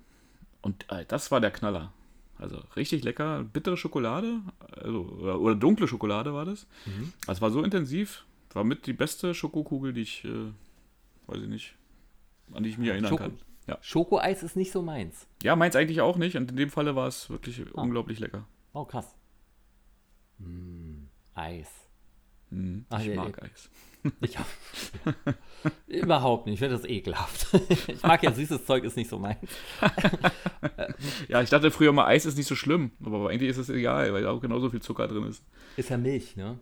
Und äh, das war der Knaller. Also richtig lecker, bittere Schokolade, also, oder, oder dunkle Schokolade war das. Mhm. Das war so intensiv, war mit die beste Schokokugel, die ich, äh, weiß ich nicht, an die ich mich erinnern Schoko- kann. Ja. Schokoeis ist nicht so meins. ja, meins eigentlich auch nicht. Und in dem Falle war es wirklich Ah. unglaublich lecker. Oh, krass. Mm, Eis. Hm, Ach, ich ja, mag ja. Eis. Ich hab, überhaupt nicht. Ich finde das ekelhaft. ich mag ja süßes Zeug, ist nicht so meins. Ja, ich dachte früher mal, Eis ist nicht so schlimm, aber eigentlich ist es egal, weil da auch genauso viel Zucker drin ist. Ist ja Milch, ne?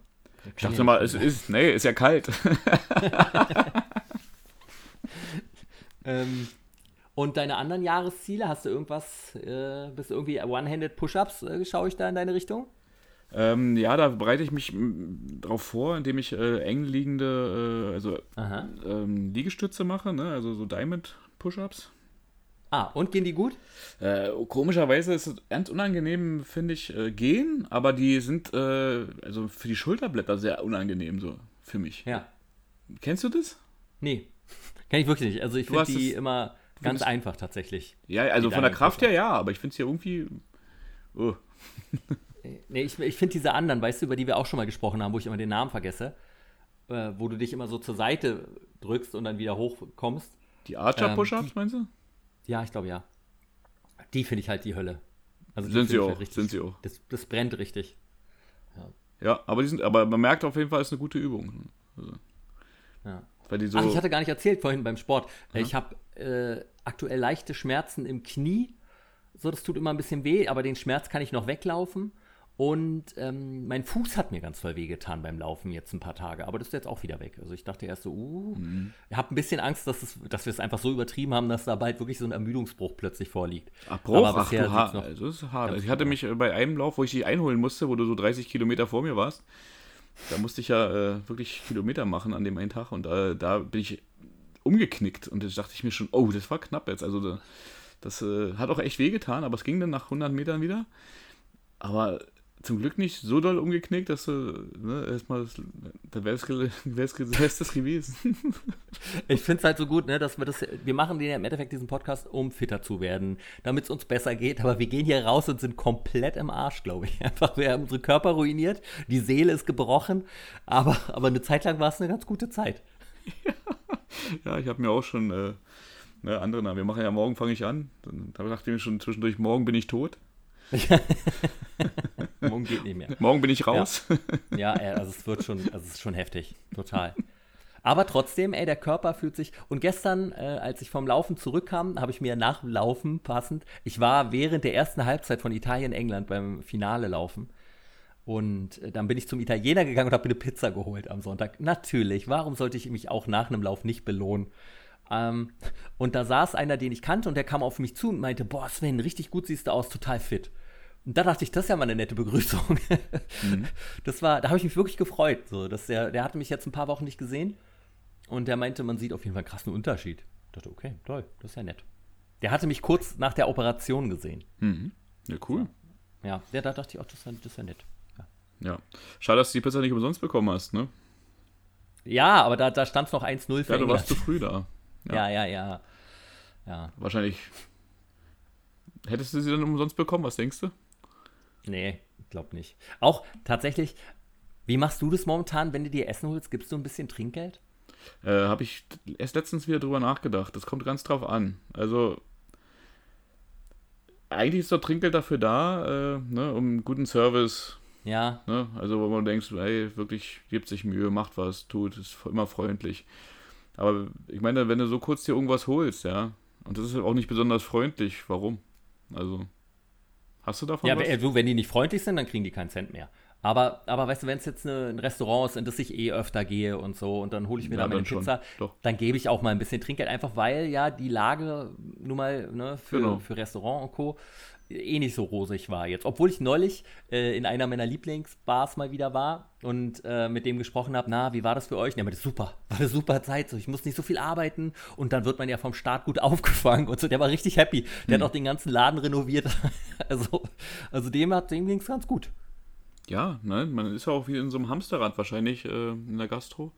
Ich dachte mal, es ist, nee, ist ja kalt. Ähm, und deine anderen Jahresziele, hast du irgendwas, äh, bist du irgendwie One-Handed Push-Ups, äh, schaue ich da in deine Richtung? ähm, ja, da bereite ich mich darauf vor, indem ich äh, eng liegende, äh, also ähm, Liegestütze mache, ne? also so Diamond Push-Ups. Ah, und gehen die gut? Äh, komischerweise ist es ganz unangenehm, finde ich, äh, gehen, aber die sind äh, also für die Schulterblätter sehr unangenehm so für mich. Ja. Kennst du das? Nee. Kenn ich wirklich nicht. Also ich finde die immer ganz findest- einfach tatsächlich. Ja, also von der Kraft her ja, aber ich finde es ja irgendwie. Oh. Nee, ich, ich finde diese anderen, weißt du, über die wir auch schon mal gesprochen haben, wo ich immer den Namen vergesse, äh, wo du dich immer so zur Seite drückst und dann wieder hochkommst. Die Archer Ähm, meinst du? Ja, ich glaube ja. Die finde ich halt die Hölle. Also die Sind sie ich auch, halt richtig, sind sie auch. Das, das brennt richtig. Ja, aber die sind, aber man merkt auf jeden Fall, es ist eine gute Übung. Also, Ja. so. Ach, ich hatte gar nicht erzählt vorhin beim Sport. Ich habe äh, aktuell leichte Schmerzen im Knie. So, das tut immer ein bisschen weh, aber den Schmerz kann ich noch weglaufen. Und ähm, mein Fuß hat mir ganz toll wehgetan beim Laufen jetzt ein paar Tage, aber das ist jetzt auch wieder weg. Also ich dachte erst so, uh, mhm. ich habe ein bisschen Angst, dass, es, dass wir es einfach so übertrieben haben, dass da bald wirklich so ein Ermüdungsbruch plötzlich vorliegt. Ach, Bruch? Aber Ach, du ha das ist hart. Ich hatte mich bei einem Lauf, wo ich dich einholen musste, wo du so 30 Kilometer vor mir warst, da musste ich ja äh, wirklich Kilometer machen an dem einen Tag und äh, da bin ich umgeknickt und da dachte ich mir schon, oh, das war knapp jetzt. Also da, das äh, hat auch echt wehgetan, aber es ging dann nach 100 Metern wieder. Aber zum Glück nicht so doll umgeknickt, dass du ne, erstmal, da wäre es das gewesen. ich finde es halt so gut, ne, dass wir das, wir machen den ja im Endeffekt diesen Podcast, um fitter zu werden, damit es uns besser geht, aber wir gehen hier raus und sind komplett im Arsch, glaube ich. Einfach, wir haben unsere Körper ruiniert, die Seele ist gebrochen, aber, aber eine Zeit lang war es eine ganz gute Zeit. Ja, ja ich habe mir auch schon äh, ne, andere, na, wir machen ja morgen, fange ich an, dann dachte ich mir schon zwischendurch, morgen bin ich tot. Morgen geht nicht mehr. Morgen bin ich raus. Ja, ja also es wird schon, also es ist schon heftig, total. Aber trotzdem, ey, der Körper fühlt sich. Und gestern, äh, als ich vom Laufen zurückkam, habe ich mir nach Laufen passend, ich war während der ersten Halbzeit von Italien-England beim Finale laufen. Und äh, dann bin ich zum Italiener gegangen und habe mir eine Pizza geholt am Sonntag. Natürlich, warum sollte ich mich auch nach einem Lauf nicht belohnen? Ähm, und da saß einer, den ich kannte, und der kam auf mich zu und meinte: Boah, Sven, richtig gut siehst du aus, total fit. Und da dachte ich, das ist ja mal eine nette Begrüßung. Mhm. Das war, da habe ich mich wirklich gefreut. So, dass der, der hatte mich jetzt ein paar Wochen nicht gesehen und der meinte, man sieht auf jeden Fall einen krassen Unterschied. Ich dachte, okay, toll, das ist ja nett. Der hatte mich kurz nach der Operation gesehen. Mhm. Ja, cool. Ja, da dachte ich auch, das ist ja, das ist ja nett. Ja. Schade, dass du die Pizza nicht umsonst bekommen hast, ne? Ja, aber da, da stand es noch 1-0 für Ja, du England. warst zu früh da. Ja, ja, ja. ja. ja. Wahrscheinlich. Hättest du sie dann umsonst bekommen, was denkst du? Nee, ich glaube nicht. Auch tatsächlich, wie machst du das momentan, wenn du dir Essen holst? Gibst du ein bisschen Trinkgeld? Äh, Habe ich erst letztens wieder drüber nachgedacht. Das kommt ganz drauf an. Also, eigentlich ist doch Trinkgeld dafür da, äh, ne, um guten Service. Ja. Ne? Also, wo man denkt, hey, wirklich gibt sich Mühe, macht was, tut, ist immer freundlich. Aber ich meine, wenn du so kurz dir irgendwas holst, ja, und das ist auch nicht besonders freundlich, warum? Also. Hast du davon ja, was? Ja, wenn die nicht freundlich sind, dann kriegen die keinen Cent mehr. Aber, aber weißt du, wenn es jetzt eine, ein Restaurant ist, in das ich eh öfter gehe und so, und dann hole ich mir ja, da meine Pizza, dann gebe ich auch mal ein bisschen Trinkgeld, einfach weil ja die Lage nun mal ne, für, genau. für Restaurant und Co eh nicht so rosig war jetzt. Obwohl ich neulich äh, in einer meiner Lieblingsbars mal wieder war und äh, mit dem gesprochen habe, na, wie war das für euch? Ja, das super, war eine super Zeit, so, ich muss nicht so viel arbeiten und dann wird man ja vom Staat gut aufgefangen und so, der war richtig happy. Der hm. hat auch den ganzen Laden renoviert. also, also dem hat dem ging es ganz gut. Ja, ne, man ist ja auch wie in so einem Hamsterrad wahrscheinlich äh, in der Gastro.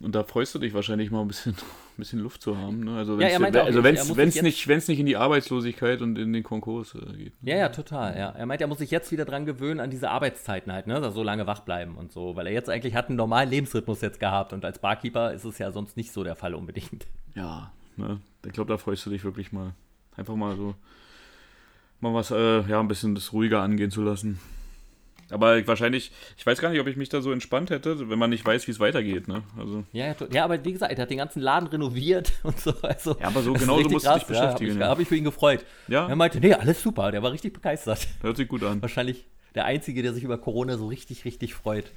Und da freust du dich wahrscheinlich mal ein bisschen, ein bisschen Luft zu haben. Ne? Also wenn es also nicht, nicht in die Arbeitslosigkeit und in den Konkurs äh, geht. Ne? Ja, ja, total. Ja. Er meint, er muss sich jetzt wieder dran gewöhnen an diese Arbeitszeiten halt, ne? so lange wach bleiben und so, weil er jetzt eigentlich hat einen normalen Lebensrhythmus jetzt gehabt und als Barkeeper ist es ja sonst nicht so der Fall unbedingt. Ja, ne? ich glaube, da freust du dich wirklich mal. Einfach mal so, mal was, äh, ja, ein bisschen das ruhiger angehen zu lassen. Aber wahrscheinlich, ich weiß gar nicht, ob ich mich da so entspannt hätte, wenn man nicht weiß, wie es weitergeht. Ne? Also. Ja, ja, aber wie gesagt, er hat den ganzen Laden renoviert und so. Also, ja, aber so genau so musst du dich beschäftigen. Ja, habe ich, hab ich, für ihn gefreut. Ja. Er meinte, nee, alles super. Der war richtig begeistert. Hört sich gut an. Wahrscheinlich der Einzige, der sich über Corona so richtig, richtig freut.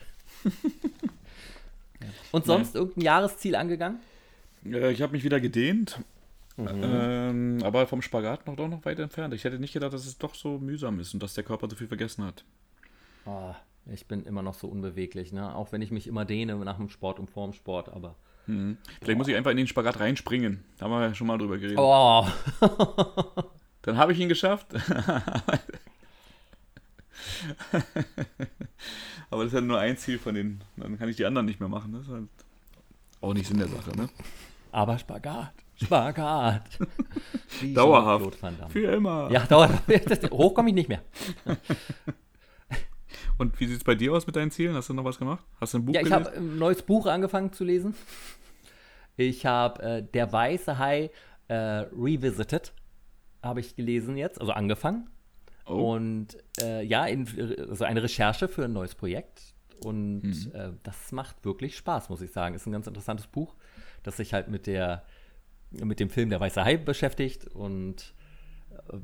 und sonst Nein. irgendein Jahresziel angegangen? Äh, ich habe mich wieder gedehnt. Mhm. Ähm, aber vom Spagat noch doch noch weit entfernt. Ich hätte nicht gedacht, dass es doch so mühsam ist und dass der Körper so viel vergessen hat. Oh, ich bin immer noch so unbeweglich, ne? Auch wenn ich mich immer dehne nach dem Sport und vorm Sport, aber. Hm. Vielleicht oh. muss ich einfach in den Spagat reinspringen. Da haben wir ja schon mal drüber geredet. Oh. Dann habe ich ihn geschafft. aber das ist ja nur ein Ziel von den. Dann kann ich die anderen nicht mehr machen. Das ist halt auch nicht Sinn der Sache, ne? Aber Spagat. Spagat. Dauerhaft. Für immer. Ja, dauerhaft. Hoch komme ich nicht mehr. Und wie sieht es bei dir aus mit deinen Zielen? Hast du noch was gemacht? Hast du ein Buch Ja, ich habe ein neues Buch angefangen zu lesen. Ich habe äh, Der Weiße Hai äh, Revisited habe ich gelesen jetzt, also angefangen. Oh. Und äh, ja, in, also eine Recherche für ein neues Projekt. Und mhm. Äh, das macht wirklich Spaß, muss ich sagen. Ist ein ganz interessantes Buch, das sich halt mit der mit dem Film Der Weiße Hai beschäftigt und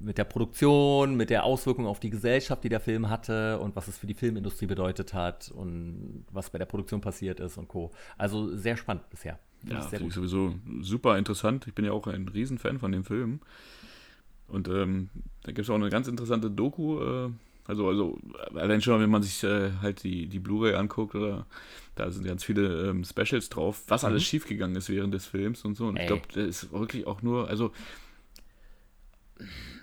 mit der Produktion, mit der Auswirkung auf die Gesellschaft, die der Film hatte und was es für die Filmindustrie bedeutet hat und was bei der Produktion passiert ist und Co. Also sehr spannend bisher. Ja, sehr gut. sowieso super interessant. Ich bin ja auch ein Riesenfan von dem Film. Und ähm, da gibt es auch eine ganz interessante Doku. Äh, also, also allein schon, wenn man sich äh, halt die, die Blu-ray anguckt, oder da sind ganz viele ähm, Specials drauf, was mhm. alles schiefgegangen ist während des Films und so. Und Ey. ich glaube, das ist wirklich auch nur, also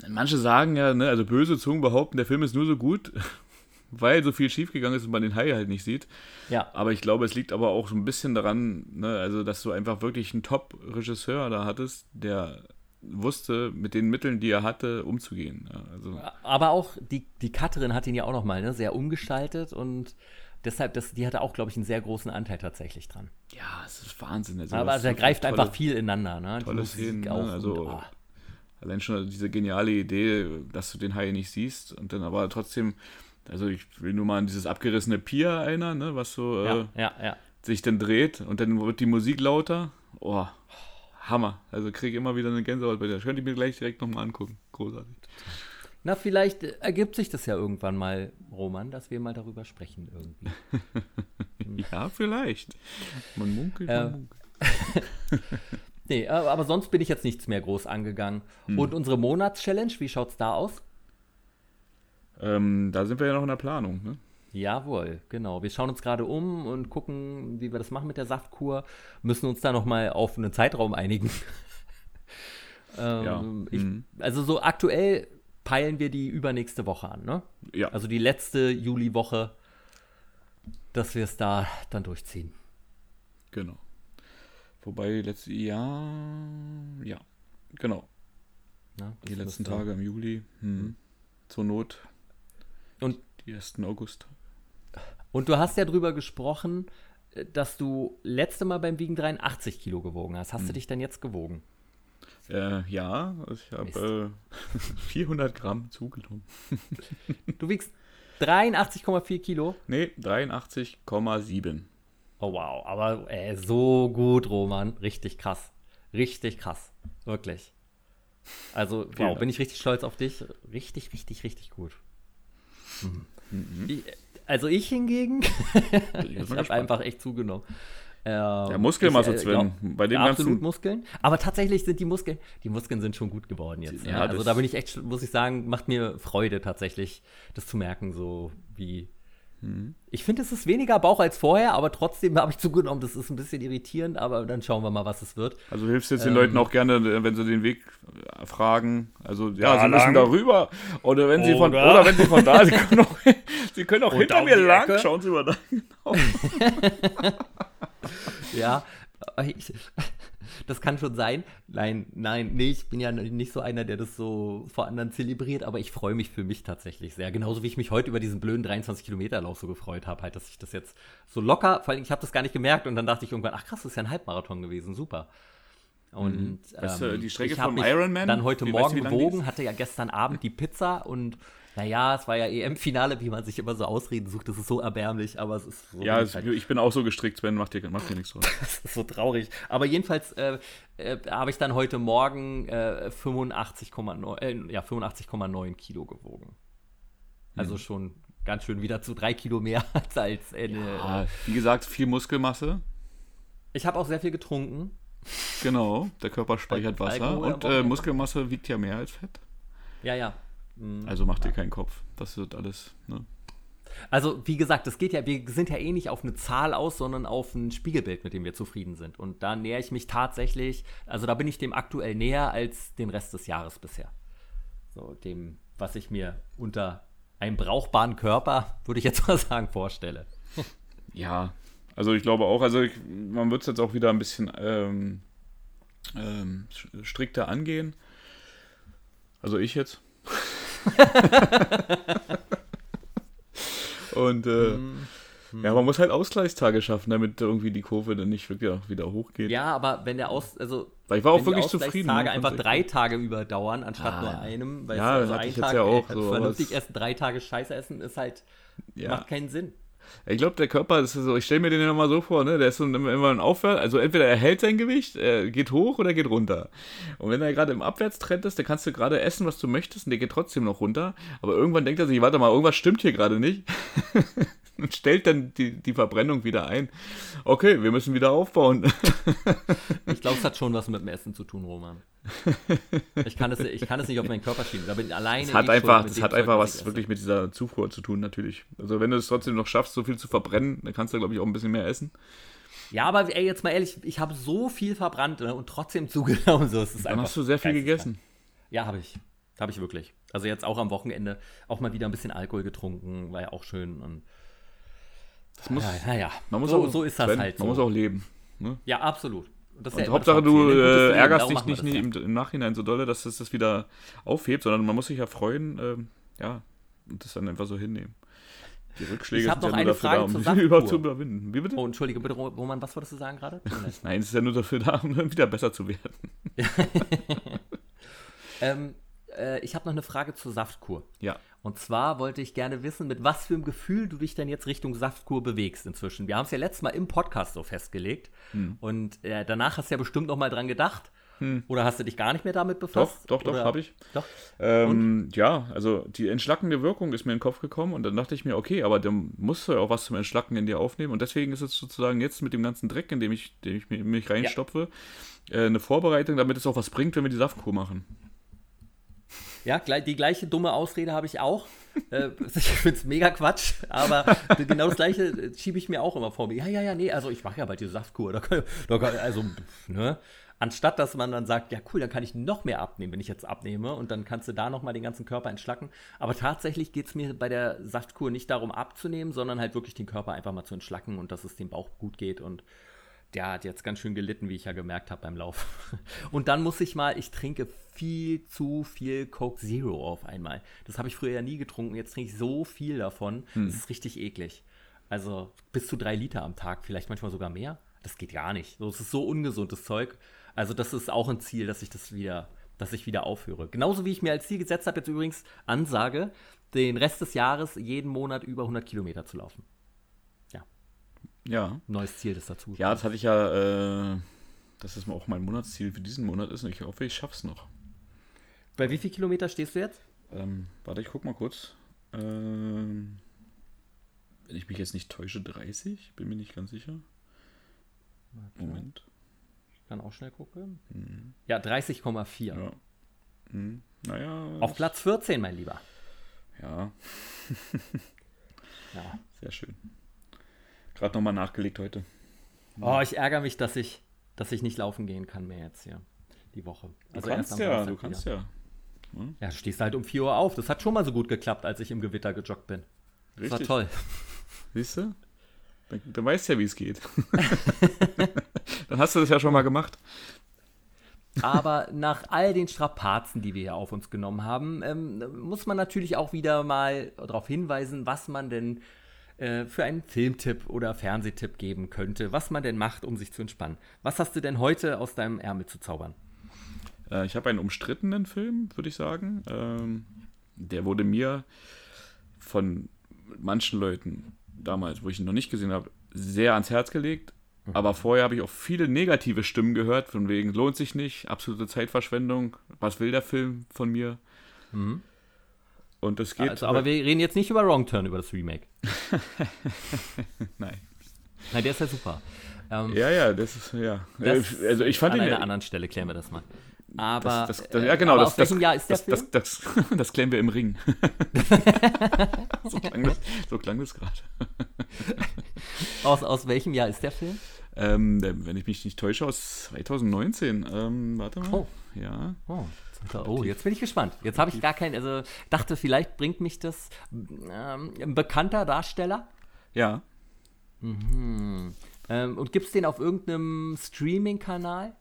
manche sagen ja, ne, also böse Zungen behaupten, der Film ist nur so gut, weil so viel schiefgegangen ist und man den Hai halt nicht sieht. Ja. Aber ich glaube, es liegt aber auch so ein bisschen daran, ne, also dass du einfach wirklich einen Top-Regisseur da hattest, der wusste, mit den Mitteln, die er hatte, umzugehen. Also. Aber auch die, die Cutterin hat ihn ja auch nochmal ne, sehr umgestaltet und deshalb, das, die hatte auch, glaube ich, einen sehr großen Anteil tatsächlich dran. Ja, es ist Wahnsinn. Also, aber also er greift tolle, einfach viel ineinander. Ne? Tolle Szenen, ne? also und, oh. Allein schon diese geniale Idee, dass du den Hai nicht siehst und dann aber trotzdem, also ich will nur mal an dieses abgerissene Pier erinnern, ne, was so ja, äh, ja, ja. sich dann dreht und dann wird die Musik lauter. Oh, Hammer. Also kriege immer wieder eine Gänsehaut bei der. Das könnte ich mir gleich direkt nochmal angucken. Großartig. Na, vielleicht ergibt sich das ja irgendwann mal, Roman, dass wir mal darüber sprechen irgendwie. ja, vielleicht. Man munkelt, man äh, munkelt. nee, aber sonst bin ich jetzt nichts mehr groß angegangen. Hm. Und unsere Monatschallenge, wie schaut es da aus? Ähm, da sind wir ja noch in der Planung, ne? Jawohl, genau. Wir schauen uns gerade um und gucken, wie wir das machen mit der Saftkur. Müssen uns da nochmal auf einen Zeitraum einigen. ähm, ja. Ich, mhm. also so aktuell peilen wir die übernächste Woche an, ne? Ja. Also die letzte Juliwoche, dass wir es da dann durchziehen. Genau. Wobei letztes Jahr, ja, genau. Ja, die letzten Tage im Juli, hm. Mhm. zur Not. Und die ersten August. Und du hast ja drüber gesprochen, äh, dass du letzte Mal beim Wiegen 83 Kilo gewogen hast. Hast hm. du dich denn jetzt gewogen? Äh, ja, ich habe äh, 400 Gramm zugenommen. du wiegst 83,4 Kilo? Nee, 83,7. Oh wow, aber ey, so gut, Roman. Richtig krass. Richtig krass. Wirklich. Also, wow, bin ich richtig stolz auf dich. Richtig, richtig, richtig gut. Mhm. Mhm. Ich, also ich hingegen, ich habe einfach echt zugenommen. Ähm, ja, Muskelmasse, Sven. Glaub, bei dem absolut ganzen Muskeln. Aber tatsächlich sind die Muskeln, die Muskeln sind schon gut geworden jetzt. Ja, ne? Also da bin ich echt, muss ich sagen, macht mir Freude tatsächlich, das zu merken, so wie. Ich finde, es ist weniger Bauch als vorher, aber trotzdem habe ich zugenommen. Das ist ein bisschen irritierend, aber dann schauen wir mal, was es wird. Also hilfst jetzt den ähm, Leuten auch gerne, wenn sie den Weg äh, fragen. Also ja, sie müssen darüber oder wenn sie von oder wenn sie von da, sie können auch, sie können auch hinter mir lang. Ecke. Schauen Sie mal da genau. ja, ich, das kann schon sein. Nein, nein, nee, ich bin ja nicht so einer, der das so vor anderen zelebriert, aber ich freue mich für mich tatsächlich sehr. Genauso wie ich mich heute über diesen blöden 23 Kilometer Lauf so gefreut habe, halt, dass ich das jetzt so locker, vor allem ich habe das gar nicht gemerkt und dann dachte ich irgendwann, ach krass, das ist ja ein Halbmarathon gewesen, super. Und mhm. ähm, die Strecke vom Ironman? Dann heute Morgen gewogen, hatte ja gestern Abend die Pizza und naja, es war ja EM-Finale, wie man sich immer so Ausreden sucht. Das ist so erbärmlich, aber es ist so. Ja, es, halt. ich bin auch so gestrickt, Sven, macht dir, macht dir nichts draus. das ist so traurig. Aber jedenfalls äh, äh, habe ich dann heute Morgen äh, 85,9 äh, ja, 85 Kilo gewogen. Also mhm. schon ganz schön wieder zu drei Kilo mehr als eine. Ja, wie gesagt, viel Muskelmasse. Ich habe auch sehr viel getrunken. Genau, der Körper speichert Wasser und äh, Muskelmasse wiegt ja mehr als Fett. Ja, ja. Mhm. Also mach dir keinen Kopf. Das wird alles, ne? Also, wie gesagt, es geht ja, wir sind ja eh nicht auf eine Zahl aus, sondern auf ein Spiegelbild, mit dem wir zufrieden sind. Und da nähere ich mich tatsächlich, also da bin ich dem aktuell näher als den Rest des Jahres bisher. So, dem, was ich mir unter einem brauchbaren Körper, würde ich jetzt mal sagen, vorstelle. Ja, also ich glaube auch, also ich, man wird es jetzt auch wieder ein bisschen ähm, ähm, strikter angehen. Also ich jetzt. Und äh, hm. ja, man muss halt Ausgleichstage schaffen, damit irgendwie die Kurve dann nicht wirklich wieder hochgeht. Ja, aber wenn der Aus, also weil ich war auch wirklich zufrieden. Tage ne, einfach drei Tage überdauern anstatt ah, nur einem, weil ja, also ein Tag ja auch so, vernünftig essen, drei Tage Scheiße essen ist halt ja. macht keinen Sinn. Ich glaube, der Körper, ist so, ich stelle mir den ja mal so vor, ne? Der ist so immer, immer ein Aufwärts, also entweder er hält sein Gewicht, er geht hoch oder geht runter. Und wenn er gerade im Abwärtstrend ist, dann kannst du gerade essen, was du möchtest, und der geht trotzdem noch runter. Aber irgendwann denkt er sich, warte mal, irgendwas stimmt hier gerade nicht. und stellt dann die, die Verbrennung wieder ein. Okay, wir müssen wieder aufbauen. ich glaube, es hat schon was mit dem Essen zu tun, Roman. Ich kann es, ich kann es nicht auf meinen Körper schieben. Da bin alleine es hat einfach, es hat einfach was wirklich mit dieser Zufuhr zu tun, natürlich. Also wenn du es trotzdem noch schaffst, so viel zu verbrennen, dann kannst du, glaube ich, auch ein bisschen mehr essen. Ja, aber ey, jetzt mal ehrlich, ich habe so viel verbrannt ne, und trotzdem zugenommen. So, es ist dann hast du sehr viel gegessen. Ja, habe ich. Habe ich wirklich. Also jetzt auch am Wochenende auch mal wieder ein bisschen Alkohol getrunken, war ja auch schön. Und das muss, ja, naja, man muss so, auch, so ist das Sven, halt. Man muss auch leben. Ne? Ja, absolut. Das und ja Hauptsache, du äh, ärgerst dich nicht, nicht im, im, Nachhinein so dolle, dass es das wieder aufhebt, sondern man muss sich ja freuen, ähm, ja, und das dann einfach so hinnehmen. Die Rückschläge sind ja nur dafür da, um sie überhaupt zu überwinden. Wie bitte? Oh, entschuldige bitte, Roman, was wolltest du sagen gerade? Nein, es ist ja nur dafür da, um wieder besser zu werden. ähm, äh, ich habe noch eine Frage zur Saftkur. Ja. Und zwar wollte ich gerne wissen, mit was für einem Gefühl du dich denn jetzt Richtung Saftkur bewegst inzwischen. Wir haben es ja letztes Mal im Podcast so festgelegt. Hm. Und äh, danach hast du ja bestimmt noch mal dran gedacht. Hm. Oder hast du dich gar nicht mehr damit befasst? Doch, doch, doch, habe ich. Doch. Ähm, ja, also die entschlackende Wirkung ist mir in den Kopf gekommen und dann dachte ich mir, okay, aber dann musst du ja auch was zum Entschlacken in dir aufnehmen. Und deswegen ist es sozusagen jetzt mit dem ganzen Dreck, in dem ich, den ich mich reinstopfe, ja. äh, eine Vorbereitung, damit es auch was bringt, wenn wir die Saftkur machen. Ja, die gleiche dumme Ausrede habe ich auch. Äh, ich finde es mega Quatsch, aber genau das gleiche äh, schiebe ich mir auch immer vor. Ja, ja, ja, nee, also ich mache ja bald diese Saftkur. Da kann, da kann, also, ne? Anstatt dass man dann sagt, ja cool, dann kann ich noch mehr abnehmen, wenn ich jetzt abnehme und dann kannst du da nochmal den ganzen Körper entschlacken. Aber tatsächlich geht es mir bei der Saftkur nicht darum abzunehmen, sondern halt wirklich den Körper einfach mal zu entschlacken und dass es dem Bauch gut geht und der hat jetzt ganz schön gelitten, wie ich ja gemerkt habe beim Lauf. Und dann muss ich mal, ich trinke viel zu viel Coke Zero auf einmal. Das habe ich früher ja nie getrunken. Jetzt trinke ich so viel davon. Hm. Das ist richtig eklig. Also bis zu drei Liter am Tag, vielleicht manchmal sogar mehr. Das geht gar nicht. Das ist so ungesundes Zeug. Also das ist auch ein Ziel, dass ich das wieder, dass ich wieder aufhöre. Genauso wie ich mir als Ziel gesetzt habe, jetzt übrigens Ansage, den Rest des Jahres jeden Monat über 100 Kilometer zu laufen. Ja. Neues Ziel, das dazu. Ja, das hatte ich ja, äh, dass das auch mein Monatsziel für diesen Monat ist und ich hoffe, ich schaff's noch. Bei wie viel Kilometer stehst du jetzt? Ähm, warte, ich guck mal kurz. Ähm, wenn ich mich jetzt nicht täusche, 30? Bin mir nicht ganz sicher. Warte. Moment. Ich kann auch schnell gucken. Mhm. Ja, 30,4. Ja. Mhm. Naja. Auf Platz 14, mein Lieber. Ja. ja. Sehr schön. Gerade nochmal nachgelegt heute. Oh, ich ärgere mich, dass ich, dass ich nicht laufen gehen kann mehr jetzt hier. Die Woche. Also du kannst ja, du kannst ja. Hm? Ja, du stehst halt um 4 Uhr auf. Das hat schon mal so gut geklappt, als ich im Gewitter gejoggt bin. Das Richtig. war toll. Siehst du? Dann, dann weißt du ja, wie es geht. dann hast du das ja schon mal gemacht. Aber nach all den Strapazen, die wir hier auf uns genommen haben, ähm, muss man natürlich auch wieder mal darauf hinweisen, was man denn äh, für einen Filmtipp oder Fernsehtipp geben könnte, was man denn macht, um sich zu entspannen. Was hast du denn heute aus deinem Ärmel zu zaubern? Äh, ich habe einen umstrittenen Film, würde ich sagen. Ähm, der wurde mir von manchen Leuten damals, wo ich ihn noch nicht gesehen habe, sehr ans Herz gelegt. Mhm. Aber vorher habe ich auch viele negative Stimmen gehört, von wegen lohnt sich nicht, absolute Zeitverschwendung, was will der Film von mir? Mhm. Und das geht. Also, aber wir reden jetzt nicht über Wrong Turn, über das Remake. Nein. Nein, der ist ja super. Ähm, ja, ja, das ist, ja. Das also ich fand an ihn. An einer anderen Stelle klären wir das mal. Aber. Das, das, das, ja, genau. Aber das, aus welchem Jahr ist der Film? Das, das, klären wir im Ring. so klang das, so das gerade. aus, aus welchem Jahr ist der Film? Ähm, wenn ich mich nicht täusche, aus 2019. Ähm, warte mal. Oh. Ja. Oh. Oh, jetzt bin ich gespannt. Jetzt habe ich gar keinen, also dachte, vielleicht bringt mich das ähm, ein bekannter Darsteller. Ja. Mhm. Ähm, und gibt es den auf irgendeinem Streaming-Kanal?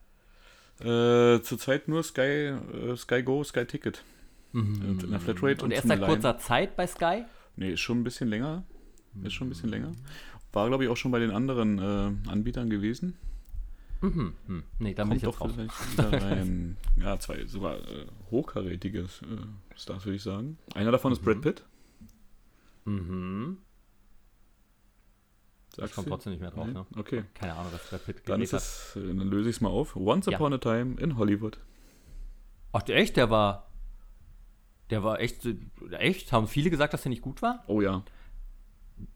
Äh, zurzeit nur Sky, äh, Sky Go, Sky Ticket. Mhm. In der Flatrate. Und, und erst seit kurzer Zeit bei Sky? Nee, ist schon ein bisschen länger. Ist schon ein bisschen länger. War, glaube ich, auch schon bei den anderen äh, Anbietern gewesen. Mhm. Hm. Nee, da bin ich jetzt drauf. Rein, ja, zwei sogar äh, hochkarätige äh, Stars, würde ich sagen. Einer davon mhm. ist Brad Pitt. Mhm. ich komme trotzdem nicht mehr drauf. Ne? Okay. Keine Ahnung, was Brad Pitt Dann, ist das, dann löse ich es mal auf. Once Ja. Upon a Time in Hollywood. Ach, der echt, der war. Der war echt. Echt? Haben viele gesagt, dass der nicht gut war? Oh ja,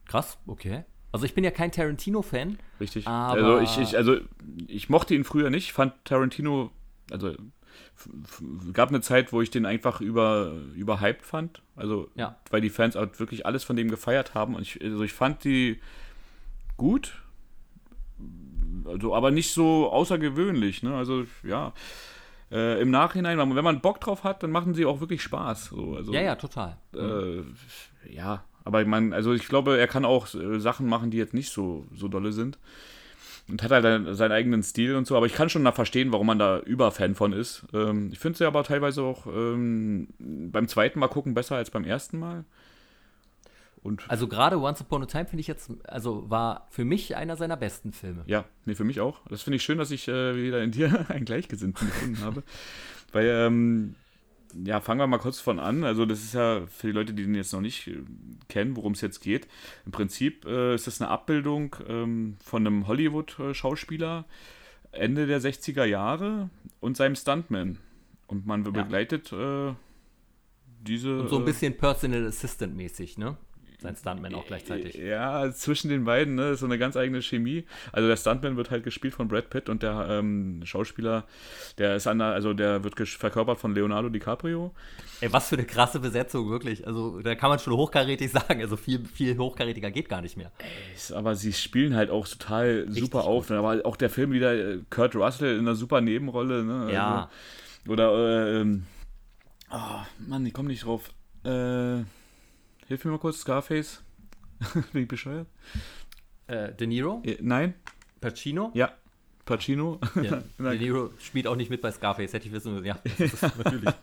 Krass, okay. Also ich bin ja kein Tarantino-Fan. richtig. Aber- also, ich, ich, also ich mochte ihn früher nicht, fand Tarantino, also gab eine Zeit, wo ich den einfach über, überhyped fand. Also, Ja. weil die Fans auch wirklich alles von dem gefeiert haben. Und ich, also ich fand die gut, also, aber nicht so außergewöhnlich. Ne? Also, ja. Äh, Im Nachhinein, wenn man Bock drauf hat, dann machen sie auch wirklich Spaß. So, also, Ja, ja, total. äh, ja, aber man, also ich glaube, er kann auch äh, Sachen machen, die jetzt nicht so, so dolle sind. Und hat halt seinen eigenen Stil und so, aber ich kann schon da verstehen, warum man da Überfan von ist. Ähm, ich finde sie aber teilweise auch ähm, beim zweiten Mal gucken besser als beim ersten Mal. Und Also gerade Once Upon a Time finde ich jetzt, also war für mich einer seiner besten Filme. ja, nee, für mich auch. Das finde ich schön, dass ich äh, wieder in dir einen Gleichgesinnten gefunden habe. Weil, ähm, ja, fangen wir mal kurz von an. Also, das ist ja für die Leute, die den jetzt noch nicht äh, kennen, worum es jetzt geht. Im Prinzip äh, ist das eine Abbildung ähm, von einem Hollywood-Schauspieler Ende der 60er Jahre und seinem Stuntman. Und man begleitet äh, diese. Und so ein äh, bisschen Personal Assistant mäßig, ne? Sein Stuntman auch gleichzeitig. Ja, zwischen den beiden, ne, ist so eine ganz eigene Chemie. Also der Stuntman wird halt gespielt von Brad Pitt und der ähm, Schauspieler, der ist an der, also der wird verkörpert von Leonardo DiCaprio. Ey, was für eine krasse Besetzung, wirklich. Also da kann man schon hochkarätig sagen. Also viel, viel hochkarätiger geht gar nicht mehr. Ist, aber sie spielen halt auch total super gut. auf. Ne? Aber auch der Film wieder, äh, Kurt Russell in einer super Nebenrolle. Ne? Ja. Also, oder, äh, ähm, oh, Mann, ich komme nicht drauf. Äh, hilf mir mal kurz, Scarface. Bin ich bescheuert? Äh, De Niro, Äh, Nein? Pacino. Ja. Pacino. Ja, De Niro spielt auch nicht mit bei Scarface, hätte ich wissen müssen. Ja, das ist natürlich.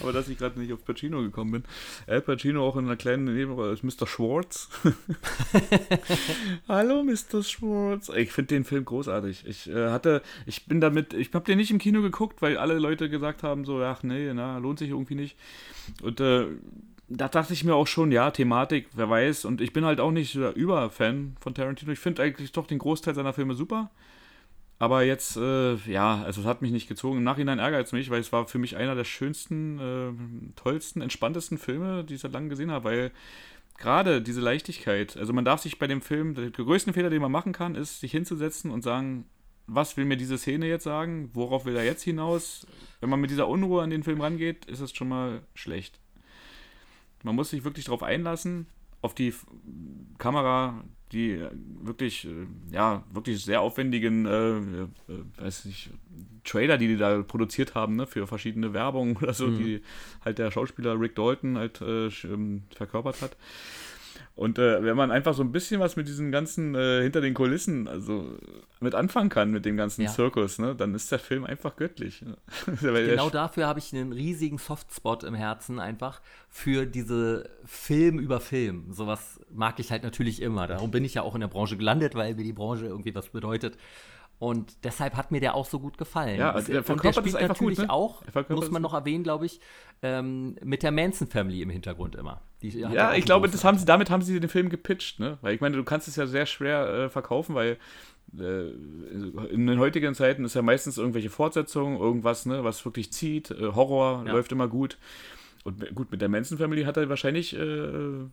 Aber dass ich gerade nicht auf Pacino gekommen bin. Al Pacino auch in einer kleinen Nebenrolle als Mr. Schwartz. Hallo Mr. Schwartz. Ich finde den Film großartig. Ich äh, hatte, ich bin damit, ich habe den nicht im Kino geguckt, weil alle Leute gesagt haben so, ach nee, na, lohnt sich irgendwie nicht. Und äh, da dachte ich mir auch schon, ja, Thematik, wer weiß. Und ich bin halt auch nicht der Überfan von Tarantino. Ich finde eigentlich doch den Großteil seiner Filme super. Aber jetzt, äh, ja, also es hat mich nicht gezogen. Im Nachhinein ärgert es mich, weil es war für mich einer der schönsten, äh, tollsten, entspanntesten Filme, die ich seit langem gesehen habe, weil gerade diese Leichtigkeit, also man darf sich bei dem Film, der größte Fehler, den man machen kann, ist, sich hinzusetzen und sagen, was will mir diese Szene jetzt sagen? Worauf will er jetzt hinaus? Wenn man mit dieser Unruhe an den Film rangeht, ist es schon mal schlecht. Man muss sich wirklich darauf einlassen, auf die Kamera, die äh, wirklich, äh, ja, wirklich sehr aufwendigen, äh, äh, weiß nicht, Trailer, die die da produziert haben, ne, für verschiedene Werbungen oder so, die halt der Schauspieler Rick Dalton halt äh, ähm, verkörpert hat. Und äh, wenn man einfach so ein bisschen was mit diesen ganzen äh, hinter den Kulissen, also mit anfangen kann, mit dem ganzen Ja. Zirkus, ne, dann ist der Film einfach göttlich. ne? Genau dafür habe ich einen riesigen Softspot im Herzen einfach für diese Film über Film. Sowas mag ich halt natürlich immer. Darum bin ich ja auch in der Branche gelandet, weil mir die Branche irgendwie was bedeutet. Und deshalb hat mir der auch so gut gefallen. Ja, Es- der und der spielt einfach gut, natürlich ne? auch, muss man noch erwähnen, glaube ich, ähm, mit der Manson Family im Hintergrund immer. Ja, ich glaube, das haben sie, damit haben sie den Film gepitcht, ne? Weil ich meine, du kannst es ja sehr schwer äh, verkaufen, weil äh, in den heutigen Zeiten ist ja meistens irgendwelche Fortsetzungen, irgendwas, ne, was wirklich zieht. Äh, Horror Ja. läuft immer gut. Und gut, mit der Manson Family hat er wahrscheinlich äh,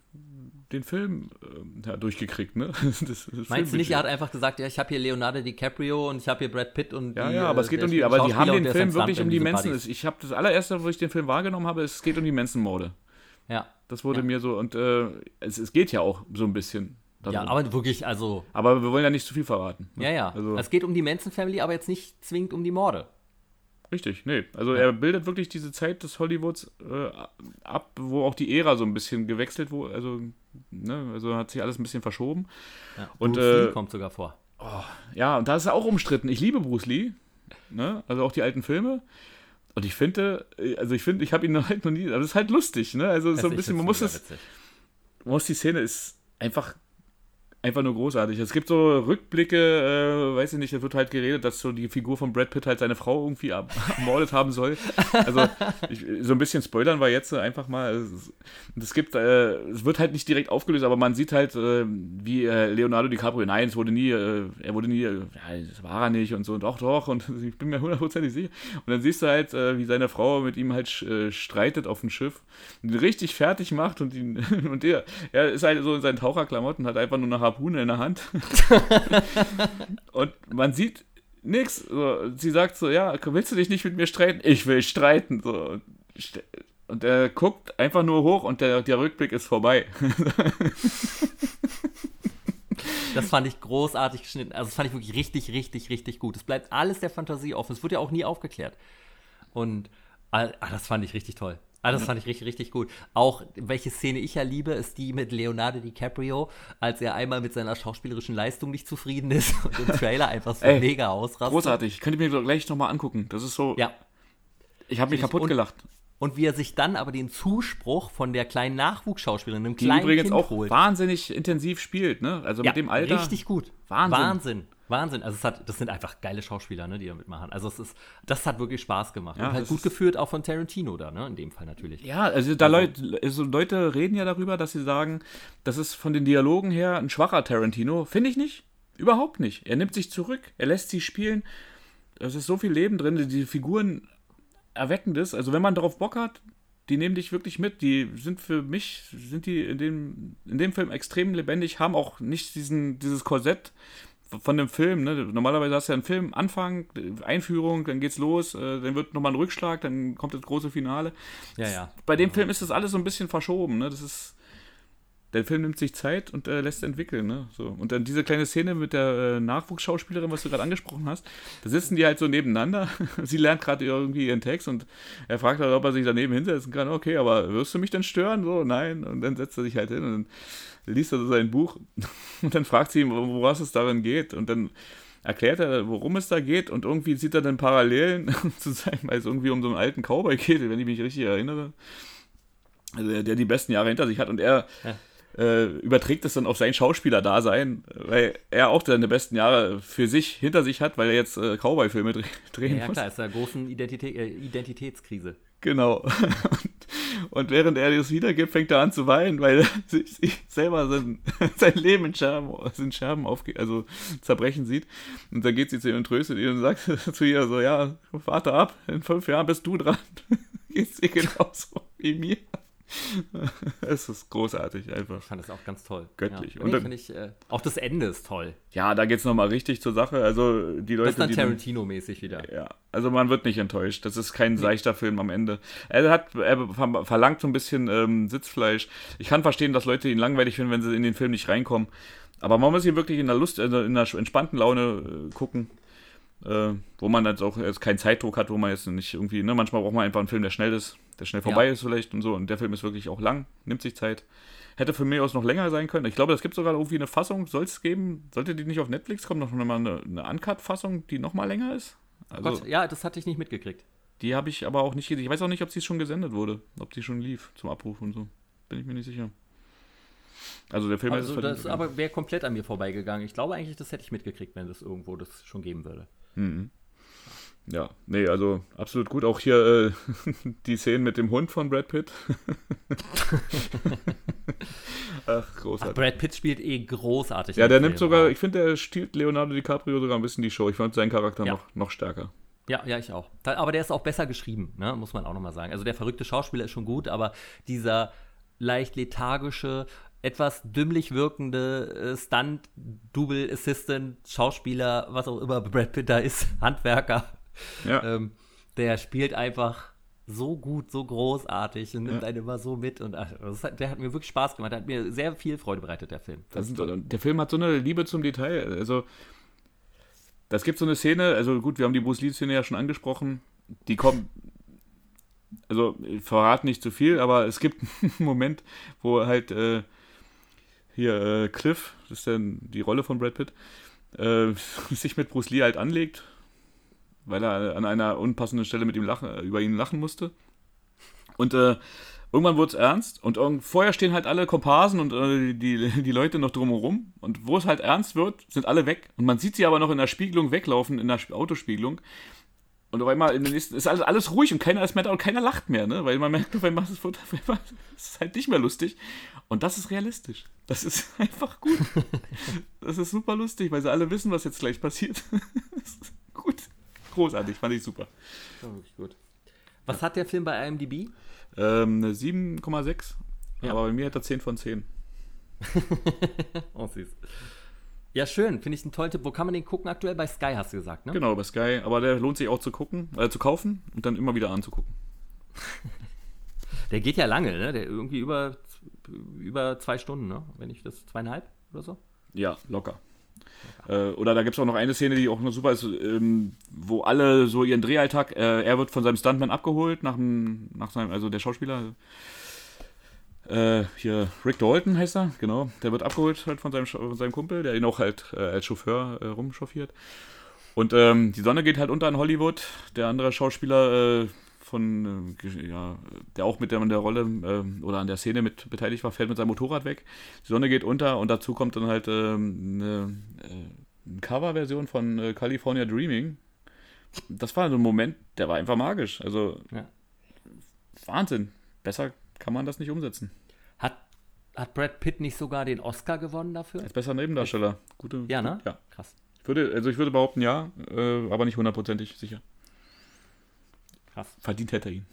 den Film äh, ja, durchgekriegt, ne? Das, das Meinst du nicht, er hat einfach gesagt, ja, ich habe hier Leonardo DiCaprio und ich habe hier Brad Pitt und Ja, die, ja, aber äh, es geht der um die, aber sie Schauspieler haben den ist Film ein wirklich um die diese Ich habe das allererste, wo ich den Film wahrgenommen habe, es geht um die. Buddies. Ja. Das wurde Ja. mir so, und äh, es, es geht ja auch so ein bisschen. ja, darum. aber wirklich, also aber wir wollen ja nicht zu viel verraten. ne? Ja, ja. Also, es geht um die Manson Family, aber jetzt nicht zwingend um die Morde. Richtig, nee. Also er bildet wirklich diese Zeit des Hollywoods äh, ab, wo auch die Ära so ein bisschen gewechselt wurde. Also, ne, also hat sich alles ein bisschen verschoben. Ja. Und, Bruce äh, Lee kommt sogar vor. Ja, und da ist er auch umstritten. Ich liebe Bruce Lee, ne? also auch die alten Filme. Und ich finde, äh, also ich finde, ich habe ihn halt noch nie, aber das ist halt lustig, ne? Also so ein bisschen, man muss es, man muss die Szene ist einfach einfach nur großartig. Es gibt so Rückblicke, äh, weiß ich nicht, es wird halt geredet, dass so die Figur von Brad Pitt halt seine Frau irgendwie ermordet haben soll. Also ich, so ein bisschen spoilern wir jetzt einfach mal. Es, es gibt, äh, es wird halt nicht direkt aufgelöst, aber man sieht halt, äh, wie äh, Leonardo DiCaprio, nein, es wurde nie, äh, er wurde nie, ja, das war er nicht und so, doch, doch, und ich bin mir hundertprozentig sicher. Und dann siehst du halt, äh, wie seine Frau mit ihm halt streitet auf dem Schiff ihn richtig fertig macht und ihn, und er, er ist halt so in seinen Taucherklamotten, hat einfach nur eine in der Hand. und man sieht nichts. So, sie sagt so, ja, willst du dich nicht mit mir streiten? Ich will streiten. So. Und er guckt einfach nur hoch und der, der Rückblick ist vorbei. Das fand ich großartig geschnitten. Also, das fand ich wirklich richtig, richtig, richtig gut. Es bleibt alles der Fantasie offen. Es wird ja auch nie aufgeklärt. Und ah, das fand ich richtig toll. Ah, das fand ich richtig, richtig gut. Auch welche Szene ich ja liebe, ist die mit Leonardo DiCaprio, als er einmal mit seiner schauspielerischen Leistung nicht zufrieden ist und im Trailer einfach so Ey, mega ausrastet. Großartig. Könnt ihr mir gleich nochmal angucken. Das ist so. Ja. Ich habe mich kaputt und, gelacht. Und wie er sich dann aber den Zuspruch von der kleinen Nachwuchsschauspielerin, einem kleinen Die übrigens kind auch holt. wahnsinnig intensiv spielt, ne? Also ja, mit dem Alter. Richtig gut. Wahnsinn. Wahnsinn. Wahnsinn. Also es hat, das sind einfach geile Schauspieler, ne, die da mitmachen. Also es ist, das hat wirklich Spaß gemacht. Ja, und halt gut geführt auch von Tarantino da, ne, in dem Fall natürlich. Ja, also da also, Leute, also Leute reden ja darüber, dass sie sagen, das ist von den Dialogen her ein schwacher Tarantino. Finde ich nicht. Überhaupt nicht. Er nimmt sich zurück, er lässt sie spielen. Es ist so viel Leben drin, die Figuren erwecken das. Also wenn man darauf Bock hat, die nehmen dich wirklich mit. Die sind für mich, sind die in dem, in dem Film extrem lebendig, haben auch nicht diesen, dieses Korsett, von dem Film, ne? Normalerweise hast du ja einen Film, Anfang, Einführung, dann geht's los, äh, dann wird nochmal ein Rückschlag, dann kommt das große Finale. Ja, ja. Bei dem ja. Film ist das alles so ein bisschen verschoben, ne? Das ist. Der Film nimmt sich Zeit und äh, lässt entwickeln, ne? So. Und dann diese kleine Szene mit der äh, Nachwuchsschauspielerin, was du gerade angesprochen hast, da sitzen die halt so nebeneinander. Sie lernt gerade irgendwie ihren Text und er fragt halt, ob er sich daneben hinsetzen kann. Okay, aber wirst du mich denn stören? So, nein. Und dann setzt er sich halt hin und liest er sein Buch und dann fragt sie ihn, worum es darin geht. Und dann erklärt er, worum es da geht und irgendwie sieht er dann Parallelen zu sein, weil es irgendwie um so einen alten Cowboy geht, wenn ich mich richtig erinnere. Also der, der die besten Jahre hinter sich hat und er ja. Äh, überträgt es dann auf sein Schauspieler-Dasein, weil er auch seine besten Jahre für sich hinter sich hat, weil er jetzt äh, Cowboy-Filme drehen ja, muss. Ja klar, ist eine große Identitä äh, Identitätskrise. Genau. Und während er das wiedergibt, fängt er an zu weinen, weil sich selber sein, sein Leben in Scherben, in Scherben aufge also zerbrechen sieht. Und dann geht sie zu ihm und tröstet ihn und sagt zu ihr so, ja, warte ab, in fünf Jahren bist du dran. Geht's dir genauso wie mir. es ist großartig einfach. Ich fand es auch ganz toll. Göttlich. Ja. Und dann, ich, äh, auch das Ende ist toll. Ja, da geht es nochmal richtig zur Sache. Also die Leute, das ist dann Tarantino-mäßig wieder. Ja, also man wird nicht enttäuscht. Das ist kein seichter Film am Ende. Er hat, er verlangt so ein bisschen ähm, Sitzfleisch. Ich kann verstehen, dass Leute ihn langweilig finden, wenn sie in den Film nicht reinkommen. Aber man muss ihn wirklich in der Lust, also in der entspannten Laune äh, gucken. Äh, wo man jetzt auch jetzt keinen Zeitdruck hat, wo man jetzt nicht irgendwie, ne, manchmal braucht man einfach einen Film, der schnell ist der schnell vorbei ja. ist vielleicht und so. Und der Film ist wirklich auch lang, nimmt sich Zeit. Hätte für mich aus noch länger sein können. Ich glaube, es gibt sogar irgendwie eine Fassung, soll es geben, sollte die nicht auf Netflix kommen, noch mal eine, eine Uncut-Fassung, die noch mal länger ist? Also, Gott, ja, das hatte ich nicht mitgekriegt. Die habe ich aber auch nicht gesehen. Ich weiß auch nicht, ob sie schon gesendet wurde, ob sie schon lief zum Abruf und so. Bin ich mir nicht sicher. Also der Film also ist das aber wäre komplett an mir vorbeigegangen. Ich glaube eigentlich, das hätte ich mitgekriegt, wenn das irgendwo das schon geben würde. Mhm. Ja, nee, also absolut gut. Auch hier äh, die Szenen mit dem Hund von Brad Pitt. Ach, großartig. Ach, Brad Pitt spielt eh großartig. Ja, der nimmt Film. sogar, ich finde, der stiehlt Leonardo DiCaprio sogar ein bisschen die Show. Ich fand seinen Charakter ja. noch, noch stärker. Ja, ja, ich auch. aber der ist auch besser geschrieben, ne? muss man auch nochmal sagen. Also der verrückte Schauspieler ist schon gut, aber dieser leicht lethargische, etwas dümmlich wirkende äh, Stunt, Double Assistant, Schauspieler, was auch immer Brad Pitt da ist, Handwerker, ja. Ähm, der spielt einfach so gut, so großartig und nimmt ja. einen immer so mit. Und hat, der hat mir wirklich Spaß gemacht. Der hat mir sehr viel Freude bereitet, der Film. Sind, der Film hat so eine Liebe zum Detail. Also, das gibt so eine Szene, also gut, wir haben die Bruce Lee-Szene ja schon angesprochen. Die kommt. Also, ich verrate nicht zu viel, aber es gibt einen Moment, wo halt äh, hier äh, Cliff, das ist dann die Rolle von Brad Pitt, äh, sich mit Bruce Lee halt anlegt weil er an einer unpassenden Stelle mit ihm lachen, über ihn lachen musste. Und äh, irgendwann wird es ernst und vorher stehen halt alle Komparsen und äh, die, die Leute noch drumherum. Und wo es halt ernst wird, sind alle weg. Und man sieht sie aber noch in der Spiegelung weglaufen, in der Autospiegelung und auf einmal in den nächsten, ist alles, alles ruhig und keiner ist mehr da und keiner lacht mehr, ne? Weil man merkt, auf einmal ist es halt nicht mehr lustig. Und das ist realistisch. Das ist einfach gut. Das ist super lustig, weil sie alle wissen, was jetzt gleich passiert. gut. Großartig, fand ich super. Ja, wirklich gut. Was hat der Film bei IMDb? Ähm, 7,6. Ja. Aber bei mir hat er 10 von 10. oh, süß. Ja, schön. Finde ich einen tollen Tipp. Wo kann man den gucken aktuell? Bei Sky hast du gesagt, ne? Genau, bei Sky. Aber der lohnt sich auch zu gucken, äh, zu kaufen und dann immer wieder anzugucken. der geht ja lange, ne? Der irgendwie über, über zwei Stunden, ne? Wenn ich das zweieinhalb oder so? Ja, locker. Äh, oder da gibt es auch noch eine Szene, die auch noch super ist, ähm, wo alle so ihren Drehalltag, äh, er wird von seinem Stuntman abgeholt, nach, dem, nach seinem, also der Schauspieler, äh, hier Rick Dalton heißt er, genau. Der wird abgeholt halt von seinem, von seinem Kumpel, der ihn auch halt äh, als Chauffeur äh, rumchauffiert. Und ähm, die Sonne geht halt unter in Hollywood. Der andere Schauspieler äh, von, äh, ja, der auch mit der, der Rolle äh, oder an der Szene mit beteiligt war, fällt mit seinem Motorrad weg. Die Sonne geht unter und dazu kommt dann halt ähm, eine, eine Coverversion von California Dreaming. Das war so ein Moment, der war einfach magisch. Also ja. Wahnsinn. Besser kann man das nicht umsetzen. Hat, hat Brad Pitt nicht sogar den Oscar gewonnen dafür? Als besser Nebendarsteller. Gute, ja, ne? Ja. Krass. Ich würde, also ich würde behaupten, ja, äh, aber nicht hundertprozentig sicher. Krass. Verdient hätte er ihn.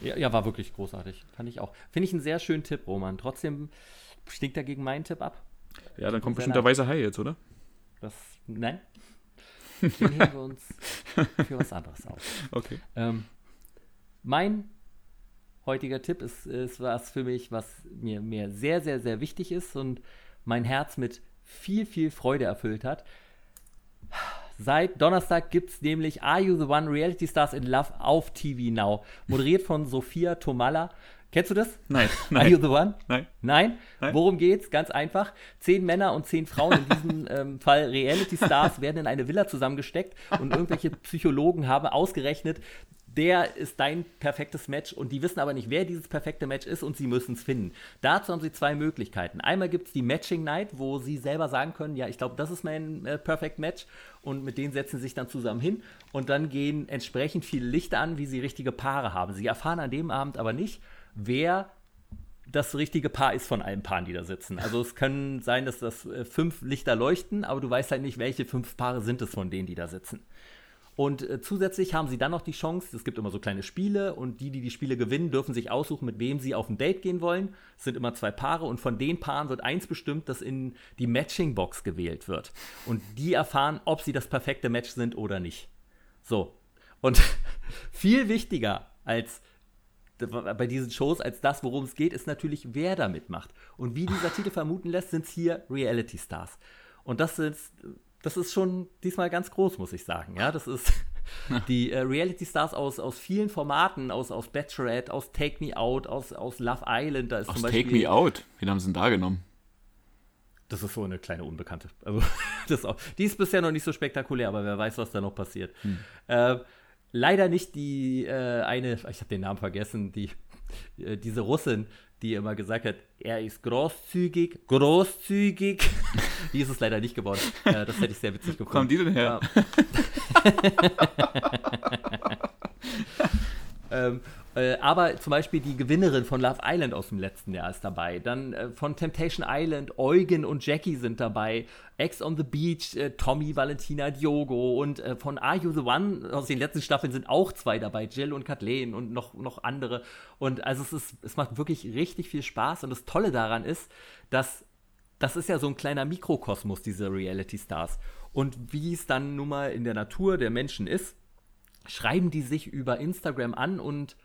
Ja, ja, war wirklich großartig. Fand ich auch. Finde ich einen sehr schönen Tipp, Roman. Trotzdem stinkt er gegen meinen Tipp ab. Ja, dann kommt bestimmt der weiße Hai jetzt, oder? Das, nein. Den heben wir uns für was anderes auf. Okay. Ähm, mein heutiger Tipp ist, ist was für mich, was mir, mir sehr, sehr, sehr wichtig ist und mein Herz mit viel, viel Freude erfüllt hat. Seit Donnerstag gibt es nämlich Are You the One Reality Stars in Love auf TV Now. Moderiert von Sophia Tomalla. Kennst du das? Nein. nein. Are You the One? Nein. Nein? nein. Worum geht's? Ganz einfach. Zehn Männer und zehn Frauen, in diesem ähm, Fall Reality Stars, werden in eine Villa zusammengesteckt und irgendwelche Psychologen haben ausgerechnet, der ist dein perfektes Match und die wissen aber nicht, wer dieses perfekte Match ist und sie müssen es finden. Dazu haben sie zwei Möglichkeiten. Einmal gibt es die Matching Night, wo sie selber sagen können, ja, ich glaube, das ist mein äh, Perfect Match und mit denen setzen sie sich dann zusammen hin und dann gehen entsprechend viele Lichter an, wie sie richtige Paare haben. Sie erfahren an dem Abend aber nicht, wer das richtige Paar ist von allen Paaren, die da sitzen. Also es kann sein, dass das äh, fünf Lichter leuchten, aber du weißt halt nicht, welche fünf Paare sind es von denen, die da sitzen. Und äh, zusätzlich haben sie dann noch die Chance, es gibt immer so kleine Spiele und die, die die Spiele gewinnen, dürfen sich aussuchen, mit wem sie auf ein Date gehen wollen. Es sind immer zwei Paare und von den Paaren wird eins bestimmt, das in die Matching-Box gewählt wird. Und die erfahren, ob sie das perfekte Match sind oder nicht. So. Und viel wichtiger als bei diesen Shows als das, worum es geht, ist natürlich, wer da mitmacht. Und wie dieser Titel vermuten lässt, sind es hier Reality Stars. Und das ist das ist schon diesmal ganz groß, muss ich sagen. Ja, das ist die äh, Reality Stars aus, aus vielen Formaten, aus, aus Bachelorette, aus Take Me Out, aus, aus Love Island. Da ist aus zum Beispiel, Take Me Out? Wen haben sie denn da genommen? Das ist so eine kleine Unbekannte. Also, das auch, die ist bisher noch nicht so spektakulär, aber wer weiß, was da noch passiert. Hm. Äh, leider nicht die äh, eine, ich habe den Namen vergessen, die, äh, diese Russin, die immer gesagt hat, er ist großzügig, großzügig. die ist es leider nicht geworden. Äh, das hätte ich sehr witzig gefunden. Wo kommen die denn her? ähm, äh, aber zum Beispiel die Gewinnerin von Love Island aus dem letzten Jahr ist dabei. Dann äh, von Temptation Island, Eugen und Jackie sind dabei. Ex on the Beach, äh, Tommy, Valentina, Diogo. Und äh, von Are You the One aus den letzten Staffeln sind auch zwei dabei. Jill und Kathleen und noch, noch andere. Und also es, ist, es macht wirklich richtig viel Spaß. Und das Tolle daran ist, dass das ist ja so ein kleiner Mikrokosmos, diese Reality Stars. Und wie es dann nun mal in der Natur der Menschen ist, schreiben die sich über Instagram an und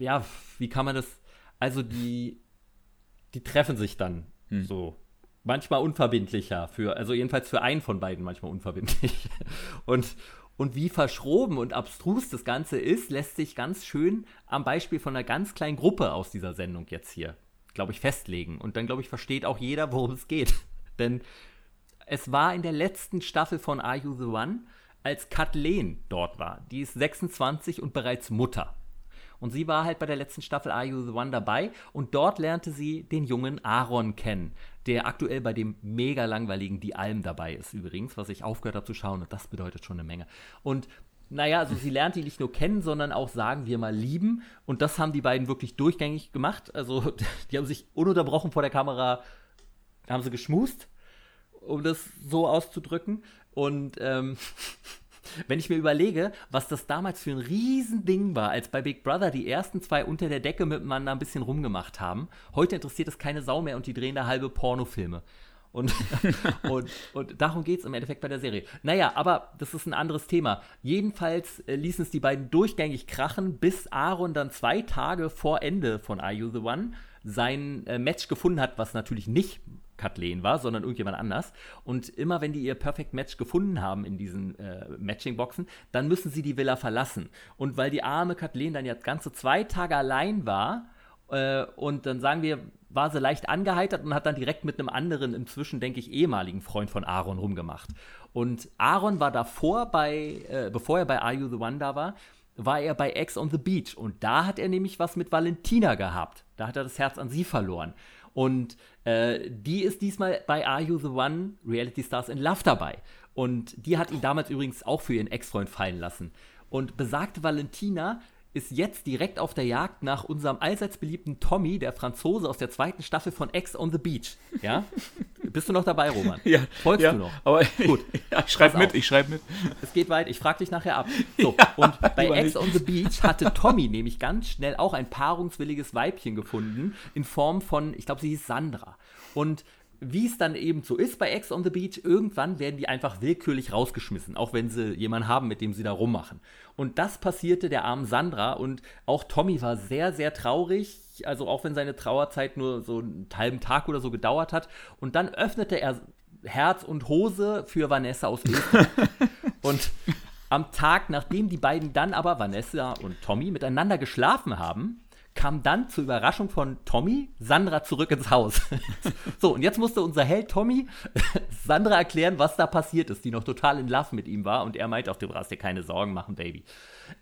ja, wie kann man das? Also die, die treffen sich dann hm. so. Manchmal unverbindlicher, für, also jedenfalls für einen von beiden manchmal unverbindlich. Und, und wie verschroben und abstrus das Ganze ist, lässt sich ganz schön am Beispiel von einer ganz kleinen Gruppe aus dieser Sendung jetzt hier, glaube ich, festlegen. Und dann, glaube ich, versteht auch jeder, worum es geht. Denn es war in der letzten Staffel von Are You the One, als Kathleen dort war. Die ist 26 und bereits Mutter. Und sie war halt bei der letzten Staffel Are You the One dabei und dort lernte sie den jungen Aaron kennen, der aktuell bei dem mega langweiligen Die Alm dabei ist übrigens, was ich aufgehört habe zu schauen und das bedeutet schon eine Menge. Und naja, also sie lernt ihn nicht nur kennen, sondern auch, sagen wir mal, lieben. Und das haben die beiden wirklich durchgängig gemacht. Also die haben sich ununterbrochen vor der Kamera, haben sie geschmust, um das so auszudrücken. Und ähm, wenn ich mir überlege, was das damals für ein Riesending war, als bei Big Brother die ersten zwei unter der Decke miteinander ein bisschen rumgemacht haben, heute interessiert es keine Sau mehr und die drehen da halbe Pornofilme. Und, und, und darum geht es im Endeffekt bei der Serie. Naja, aber das ist ein anderes Thema. Jedenfalls äh, ließen es die beiden durchgängig krachen, bis Aaron dann zwei Tage vor Ende von Are You the One sein äh, Match gefunden hat, was natürlich nicht Kathleen war, sondern irgendjemand anders. Und immer wenn die ihr Perfect Match gefunden haben in diesen äh, Matching-Boxen, dann müssen sie die Villa verlassen. Und weil die arme Kathleen dann ja ganze zwei Tage allein war, äh, und dann sagen wir, war sie leicht angeheitert und hat dann direkt mit einem anderen, inzwischen denke ich, ehemaligen Freund von Aaron rumgemacht. Und Aaron war davor bei, äh, bevor er bei Are You the One da war, war er bei Ex on the Beach. Und da hat er nämlich was mit Valentina gehabt. Da hat er das Herz an sie verloren. Und äh, die ist diesmal bei Are You the One Reality Stars in Love dabei. Und die hat ihn damals übrigens auch für ihren Ex-Freund fallen lassen. Und besagte Valentina ist jetzt direkt auf der Jagd nach unserem allseits beliebten Tommy, der Franzose aus der zweiten Staffel von Ex on the Beach. Ja? Bist du noch dabei, Roman? Ja. Folgst ja, du noch? Aber Gut. ja, ich schreibe mit, ich schreibe mit. Es geht weit, ich frage dich nachher ab. So, ja, und bei Ex on the Beach hatte Tommy nämlich ganz schnell auch ein paarungswilliges Weibchen gefunden, in Form von, ich glaube, sie hieß Sandra. Und wie es dann eben so ist bei Ex on the Beach, irgendwann werden die einfach willkürlich rausgeschmissen, auch wenn sie jemanden haben, mit dem sie da rummachen. Und das passierte der armen Sandra und auch Tommy war sehr, sehr traurig, also auch wenn seine Trauerzeit nur so einen halben Tag oder so gedauert hat. Und dann öffnete er Herz und Hose für Vanessa aus Österreich. und am Tag, nachdem die beiden dann aber, Vanessa und Tommy, miteinander geschlafen haben, kam dann zur Überraschung von Tommy Sandra zurück ins Haus. so, und jetzt musste unser Held Tommy Sandra erklären, was da passiert ist, die noch total in Love mit ihm war. Und er meint, auf du brauchst dir keine Sorgen machen, Baby.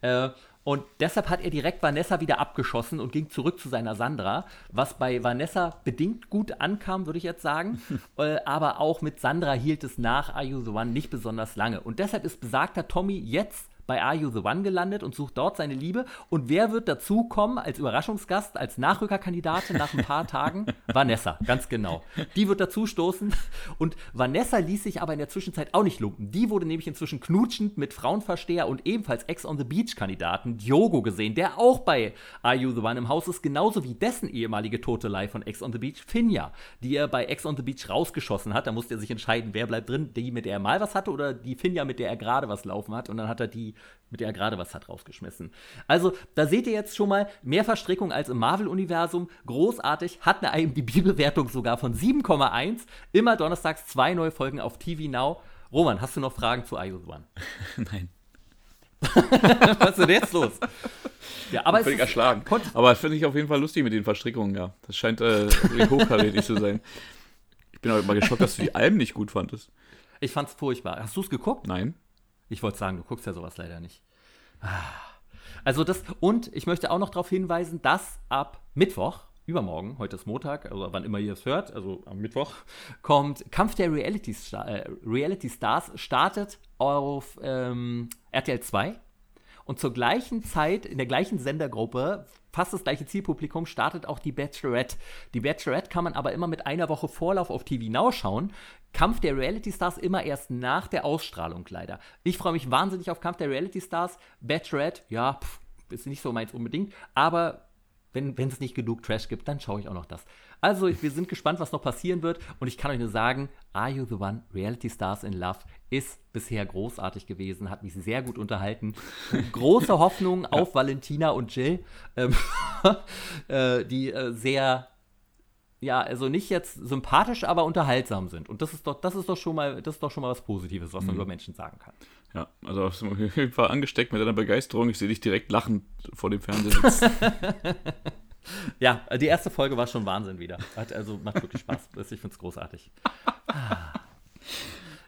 Äh, und deshalb hat er direkt Vanessa wieder abgeschossen und ging zurück zu seiner Sandra, was bei Vanessa bedingt gut ankam, würde ich jetzt sagen. äh, aber auch mit Sandra hielt es nach Are You the One nicht besonders lange. Und deshalb ist besagter Tommy jetzt bei Are You the One gelandet und sucht dort seine Liebe. Und wer wird dazukommen als Überraschungsgast, als Nachrückerkandidatin nach ein paar Tagen? Vanessa, ganz genau. Die wird dazustoßen. Und Vanessa ließ sich aber in der Zwischenzeit auch nicht lumpen. Die wurde nämlich inzwischen knutschend mit Frauenversteher und ebenfalls Ex on the Beach-Kandidaten Diogo gesehen, der auch bei Are You the One im Haus ist, genauso wie dessen ehemalige Totelei von Ex on the Beach, Finja, die er bei Ex on the Beach rausgeschossen hat. Da musste er sich entscheiden, wer bleibt drin, die, mit der er mal was hatte oder die Finja, mit der er gerade was laufen hat. Und dann hat er die mit der er gerade was hat rausgeschmissen. Also, da seht ihr jetzt schon mal mehr Verstrickung als im Marvel-Universum. Großartig, hat eine IMDb-Bewertung sogar von 7,1. Immer donnerstags zwei neue Folgen auf TV Now. Roman, hast du noch Fragen zu IO One? Nein. was ist denn jetzt los? Ja, aber völlig erschlagen. Aber finde ich auf jeden Fall lustig mit den Verstrickungen, ja. Das scheint äh, hochkarätig zu sein. Ich bin aber mal geschockt, dass du die Alben nicht gut fandest. Ich fand's furchtbar. Hast du es geguckt? Nein. Ich wollte sagen, du guckst ja sowas leider nicht. Also das, und ich möchte auch noch darauf hinweisen, dass ab Mittwoch, übermorgen, heute ist Montag, also wann immer ihr es hört, also am Mittwoch, kommt Kampf der Reality, Star, äh, Reality Stars, startet auf ähm, RTL 2 und zur gleichen Zeit, in der gleichen Sendergruppe, fast das gleiche Zielpublikum, startet auch die Bachelorette. Die Bachelorette kann man aber immer mit einer Woche Vorlauf auf TV Now schauen. Kampf der Reality Stars immer erst nach der Ausstrahlung leider. Ich freue mich wahnsinnig auf Kampf der Reality Stars. Bachelorette, ja, pff, ist nicht so meins unbedingt, aber wenn es nicht genug Trash gibt, dann schaue ich auch noch das. Also, wir sind gespannt, was noch passieren wird. Und ich kann euch nur sagen, Are You the One? Reality Stars in Love ist bisher großartig gewesen, hat mich sehr gut unterhalten. Große Hoffnung ja. auf Valentina und Jill, ähm, äh, die äh, sehr ja, also nicht jetzt sympathisch, aber unterhaltsam sind. Und das ist doch, das ist doch schon mal, das ist doch schon mal was Positives, was man mhm. über Menschen sagen kann. Ja, also auf jeden Fall angesteckt mit deiner Begeisterung. Ich sehe dich direkt lachend vor dem Fernseher sitzen. ja, die erste Folge war schon Wahnsinn wieder. Hat, also macht wirklich Spaß. Ich finde es großartig.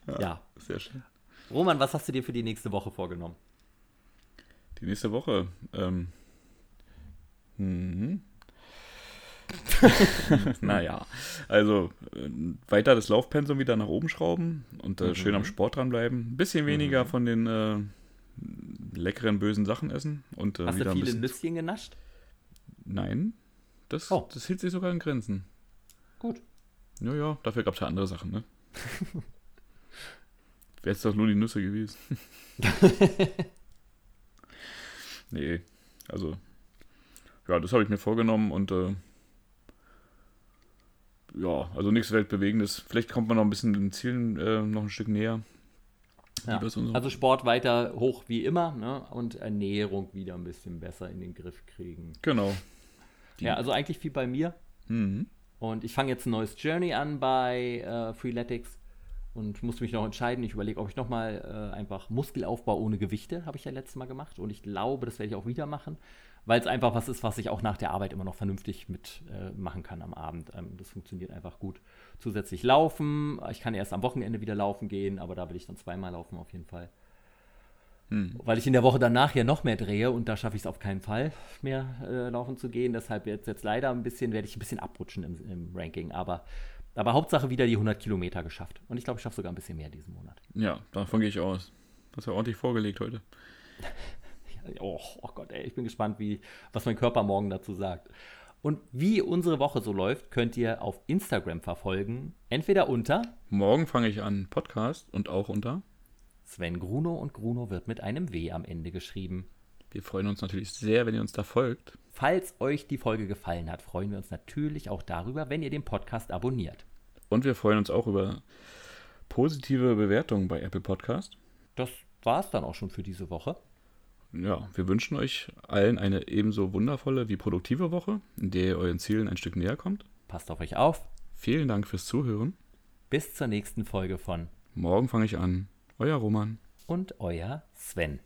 ja, ja, sehr schön. Roman, was hast du dir für die nächste Woche vorgenommen? Die nächste Woche, ähm, Mhm. naja, also äh, weiter das Laufpensum wieder nach oben schrauben und äh, Mhm. schön am Sport dranbleiben. Ein bisschen weniger von den äh, leckeren, bösen Sachen essen und äh, Hast wieder du ein viele bisschen. Nüsschen genascht? Nein, das, Oh. das hielt sich sogar in Grenzen. Gut. Ja, ja, dafür gab es ja andere Sachen, ne? Wäre es doch nur die Nüsse gewesen. nee, also, ja, das habe ich mir vorgenommen und äh, ja, also nichts Weltbewegendes. Vielleicht kommt man noch ein bisschen den Zielen äh, noch ein Stück näher. Ja. So- Also Sport weiter hoch wie immer ne? und Ernährung wieder ein bisschen besser in den Griff kriegen. Genau. Die- Ja, also eigentlich wie bei mir. Mhm. Und ich fange jetzt ein neues Journey an bei äh, Freeletics und muss mich noch entscheiden. Ich überlege, ob ich nochmal äh, einfach Muskelaufbau ohne Gewichte, habe ich ja letztes Mal gemacht. Und ich glaube, das werde ich auch wieder machen, weil es einfach was ist, was ich auch nach der Arbeit immer noch vernünftig mit äh, machen kann am Abend. Ähm, das funktioniert einfach gut. Zusätzlich laufen. Ich kann erst am Wochenende wieder laufen gehen, aber da will ich dann zweimal laufen auf jeden Fall. Weil ich in der Woche danach ja noch mehr drehe und da schaffe ich es auf keinen Fall mehr äh, laufen zu gehen. Deshalb jetzt, jetzt leider ein bisschen, werde ich ein bisschen abrutschen im, im Ranking. Aber, aber Hauptsache wieder die 100 Kilometer geschafft. Und ich glaube, ich schaffe sogar ein bisschen mehr diesen Monat. Ja, davon gehe ich aus. Das ist ja ordentlich vorgelegt heute. Oh, oh Gott, ey, ich bin gespannt, wie, was mein Körper morgen dazu sagt. Und wie unsere Woche so läuft, könnt ihr auf Instagram verfolgen. Entweder unter Morgen fange ich an Podcast und auch unter. Sven Gruno und Gruno wird mit einem W am Ende geschrieben. Wir freuen uns natürlich sehr, wenn ihr uns da folgt. Falls euch die Folge gefallen hat, freuen wir uns natürlich auch darüber, wenn ihr den Podcast abonniert. Und wir freuen uns auch über positive Bewertungen bei Apple Podcast. Das war es dann auch schon für diese Woche. Ja, wir wünschen euch allen eine ebenso wundervolle wie produktive Woche, in der ihr euren Zielen ein Stück näher kommt. Passt auf euch auf. Vielen Dank fürs Zuhören. Bis zur nächsten Folge von Morgen fange ich an. Euer Roman. und euer Sven.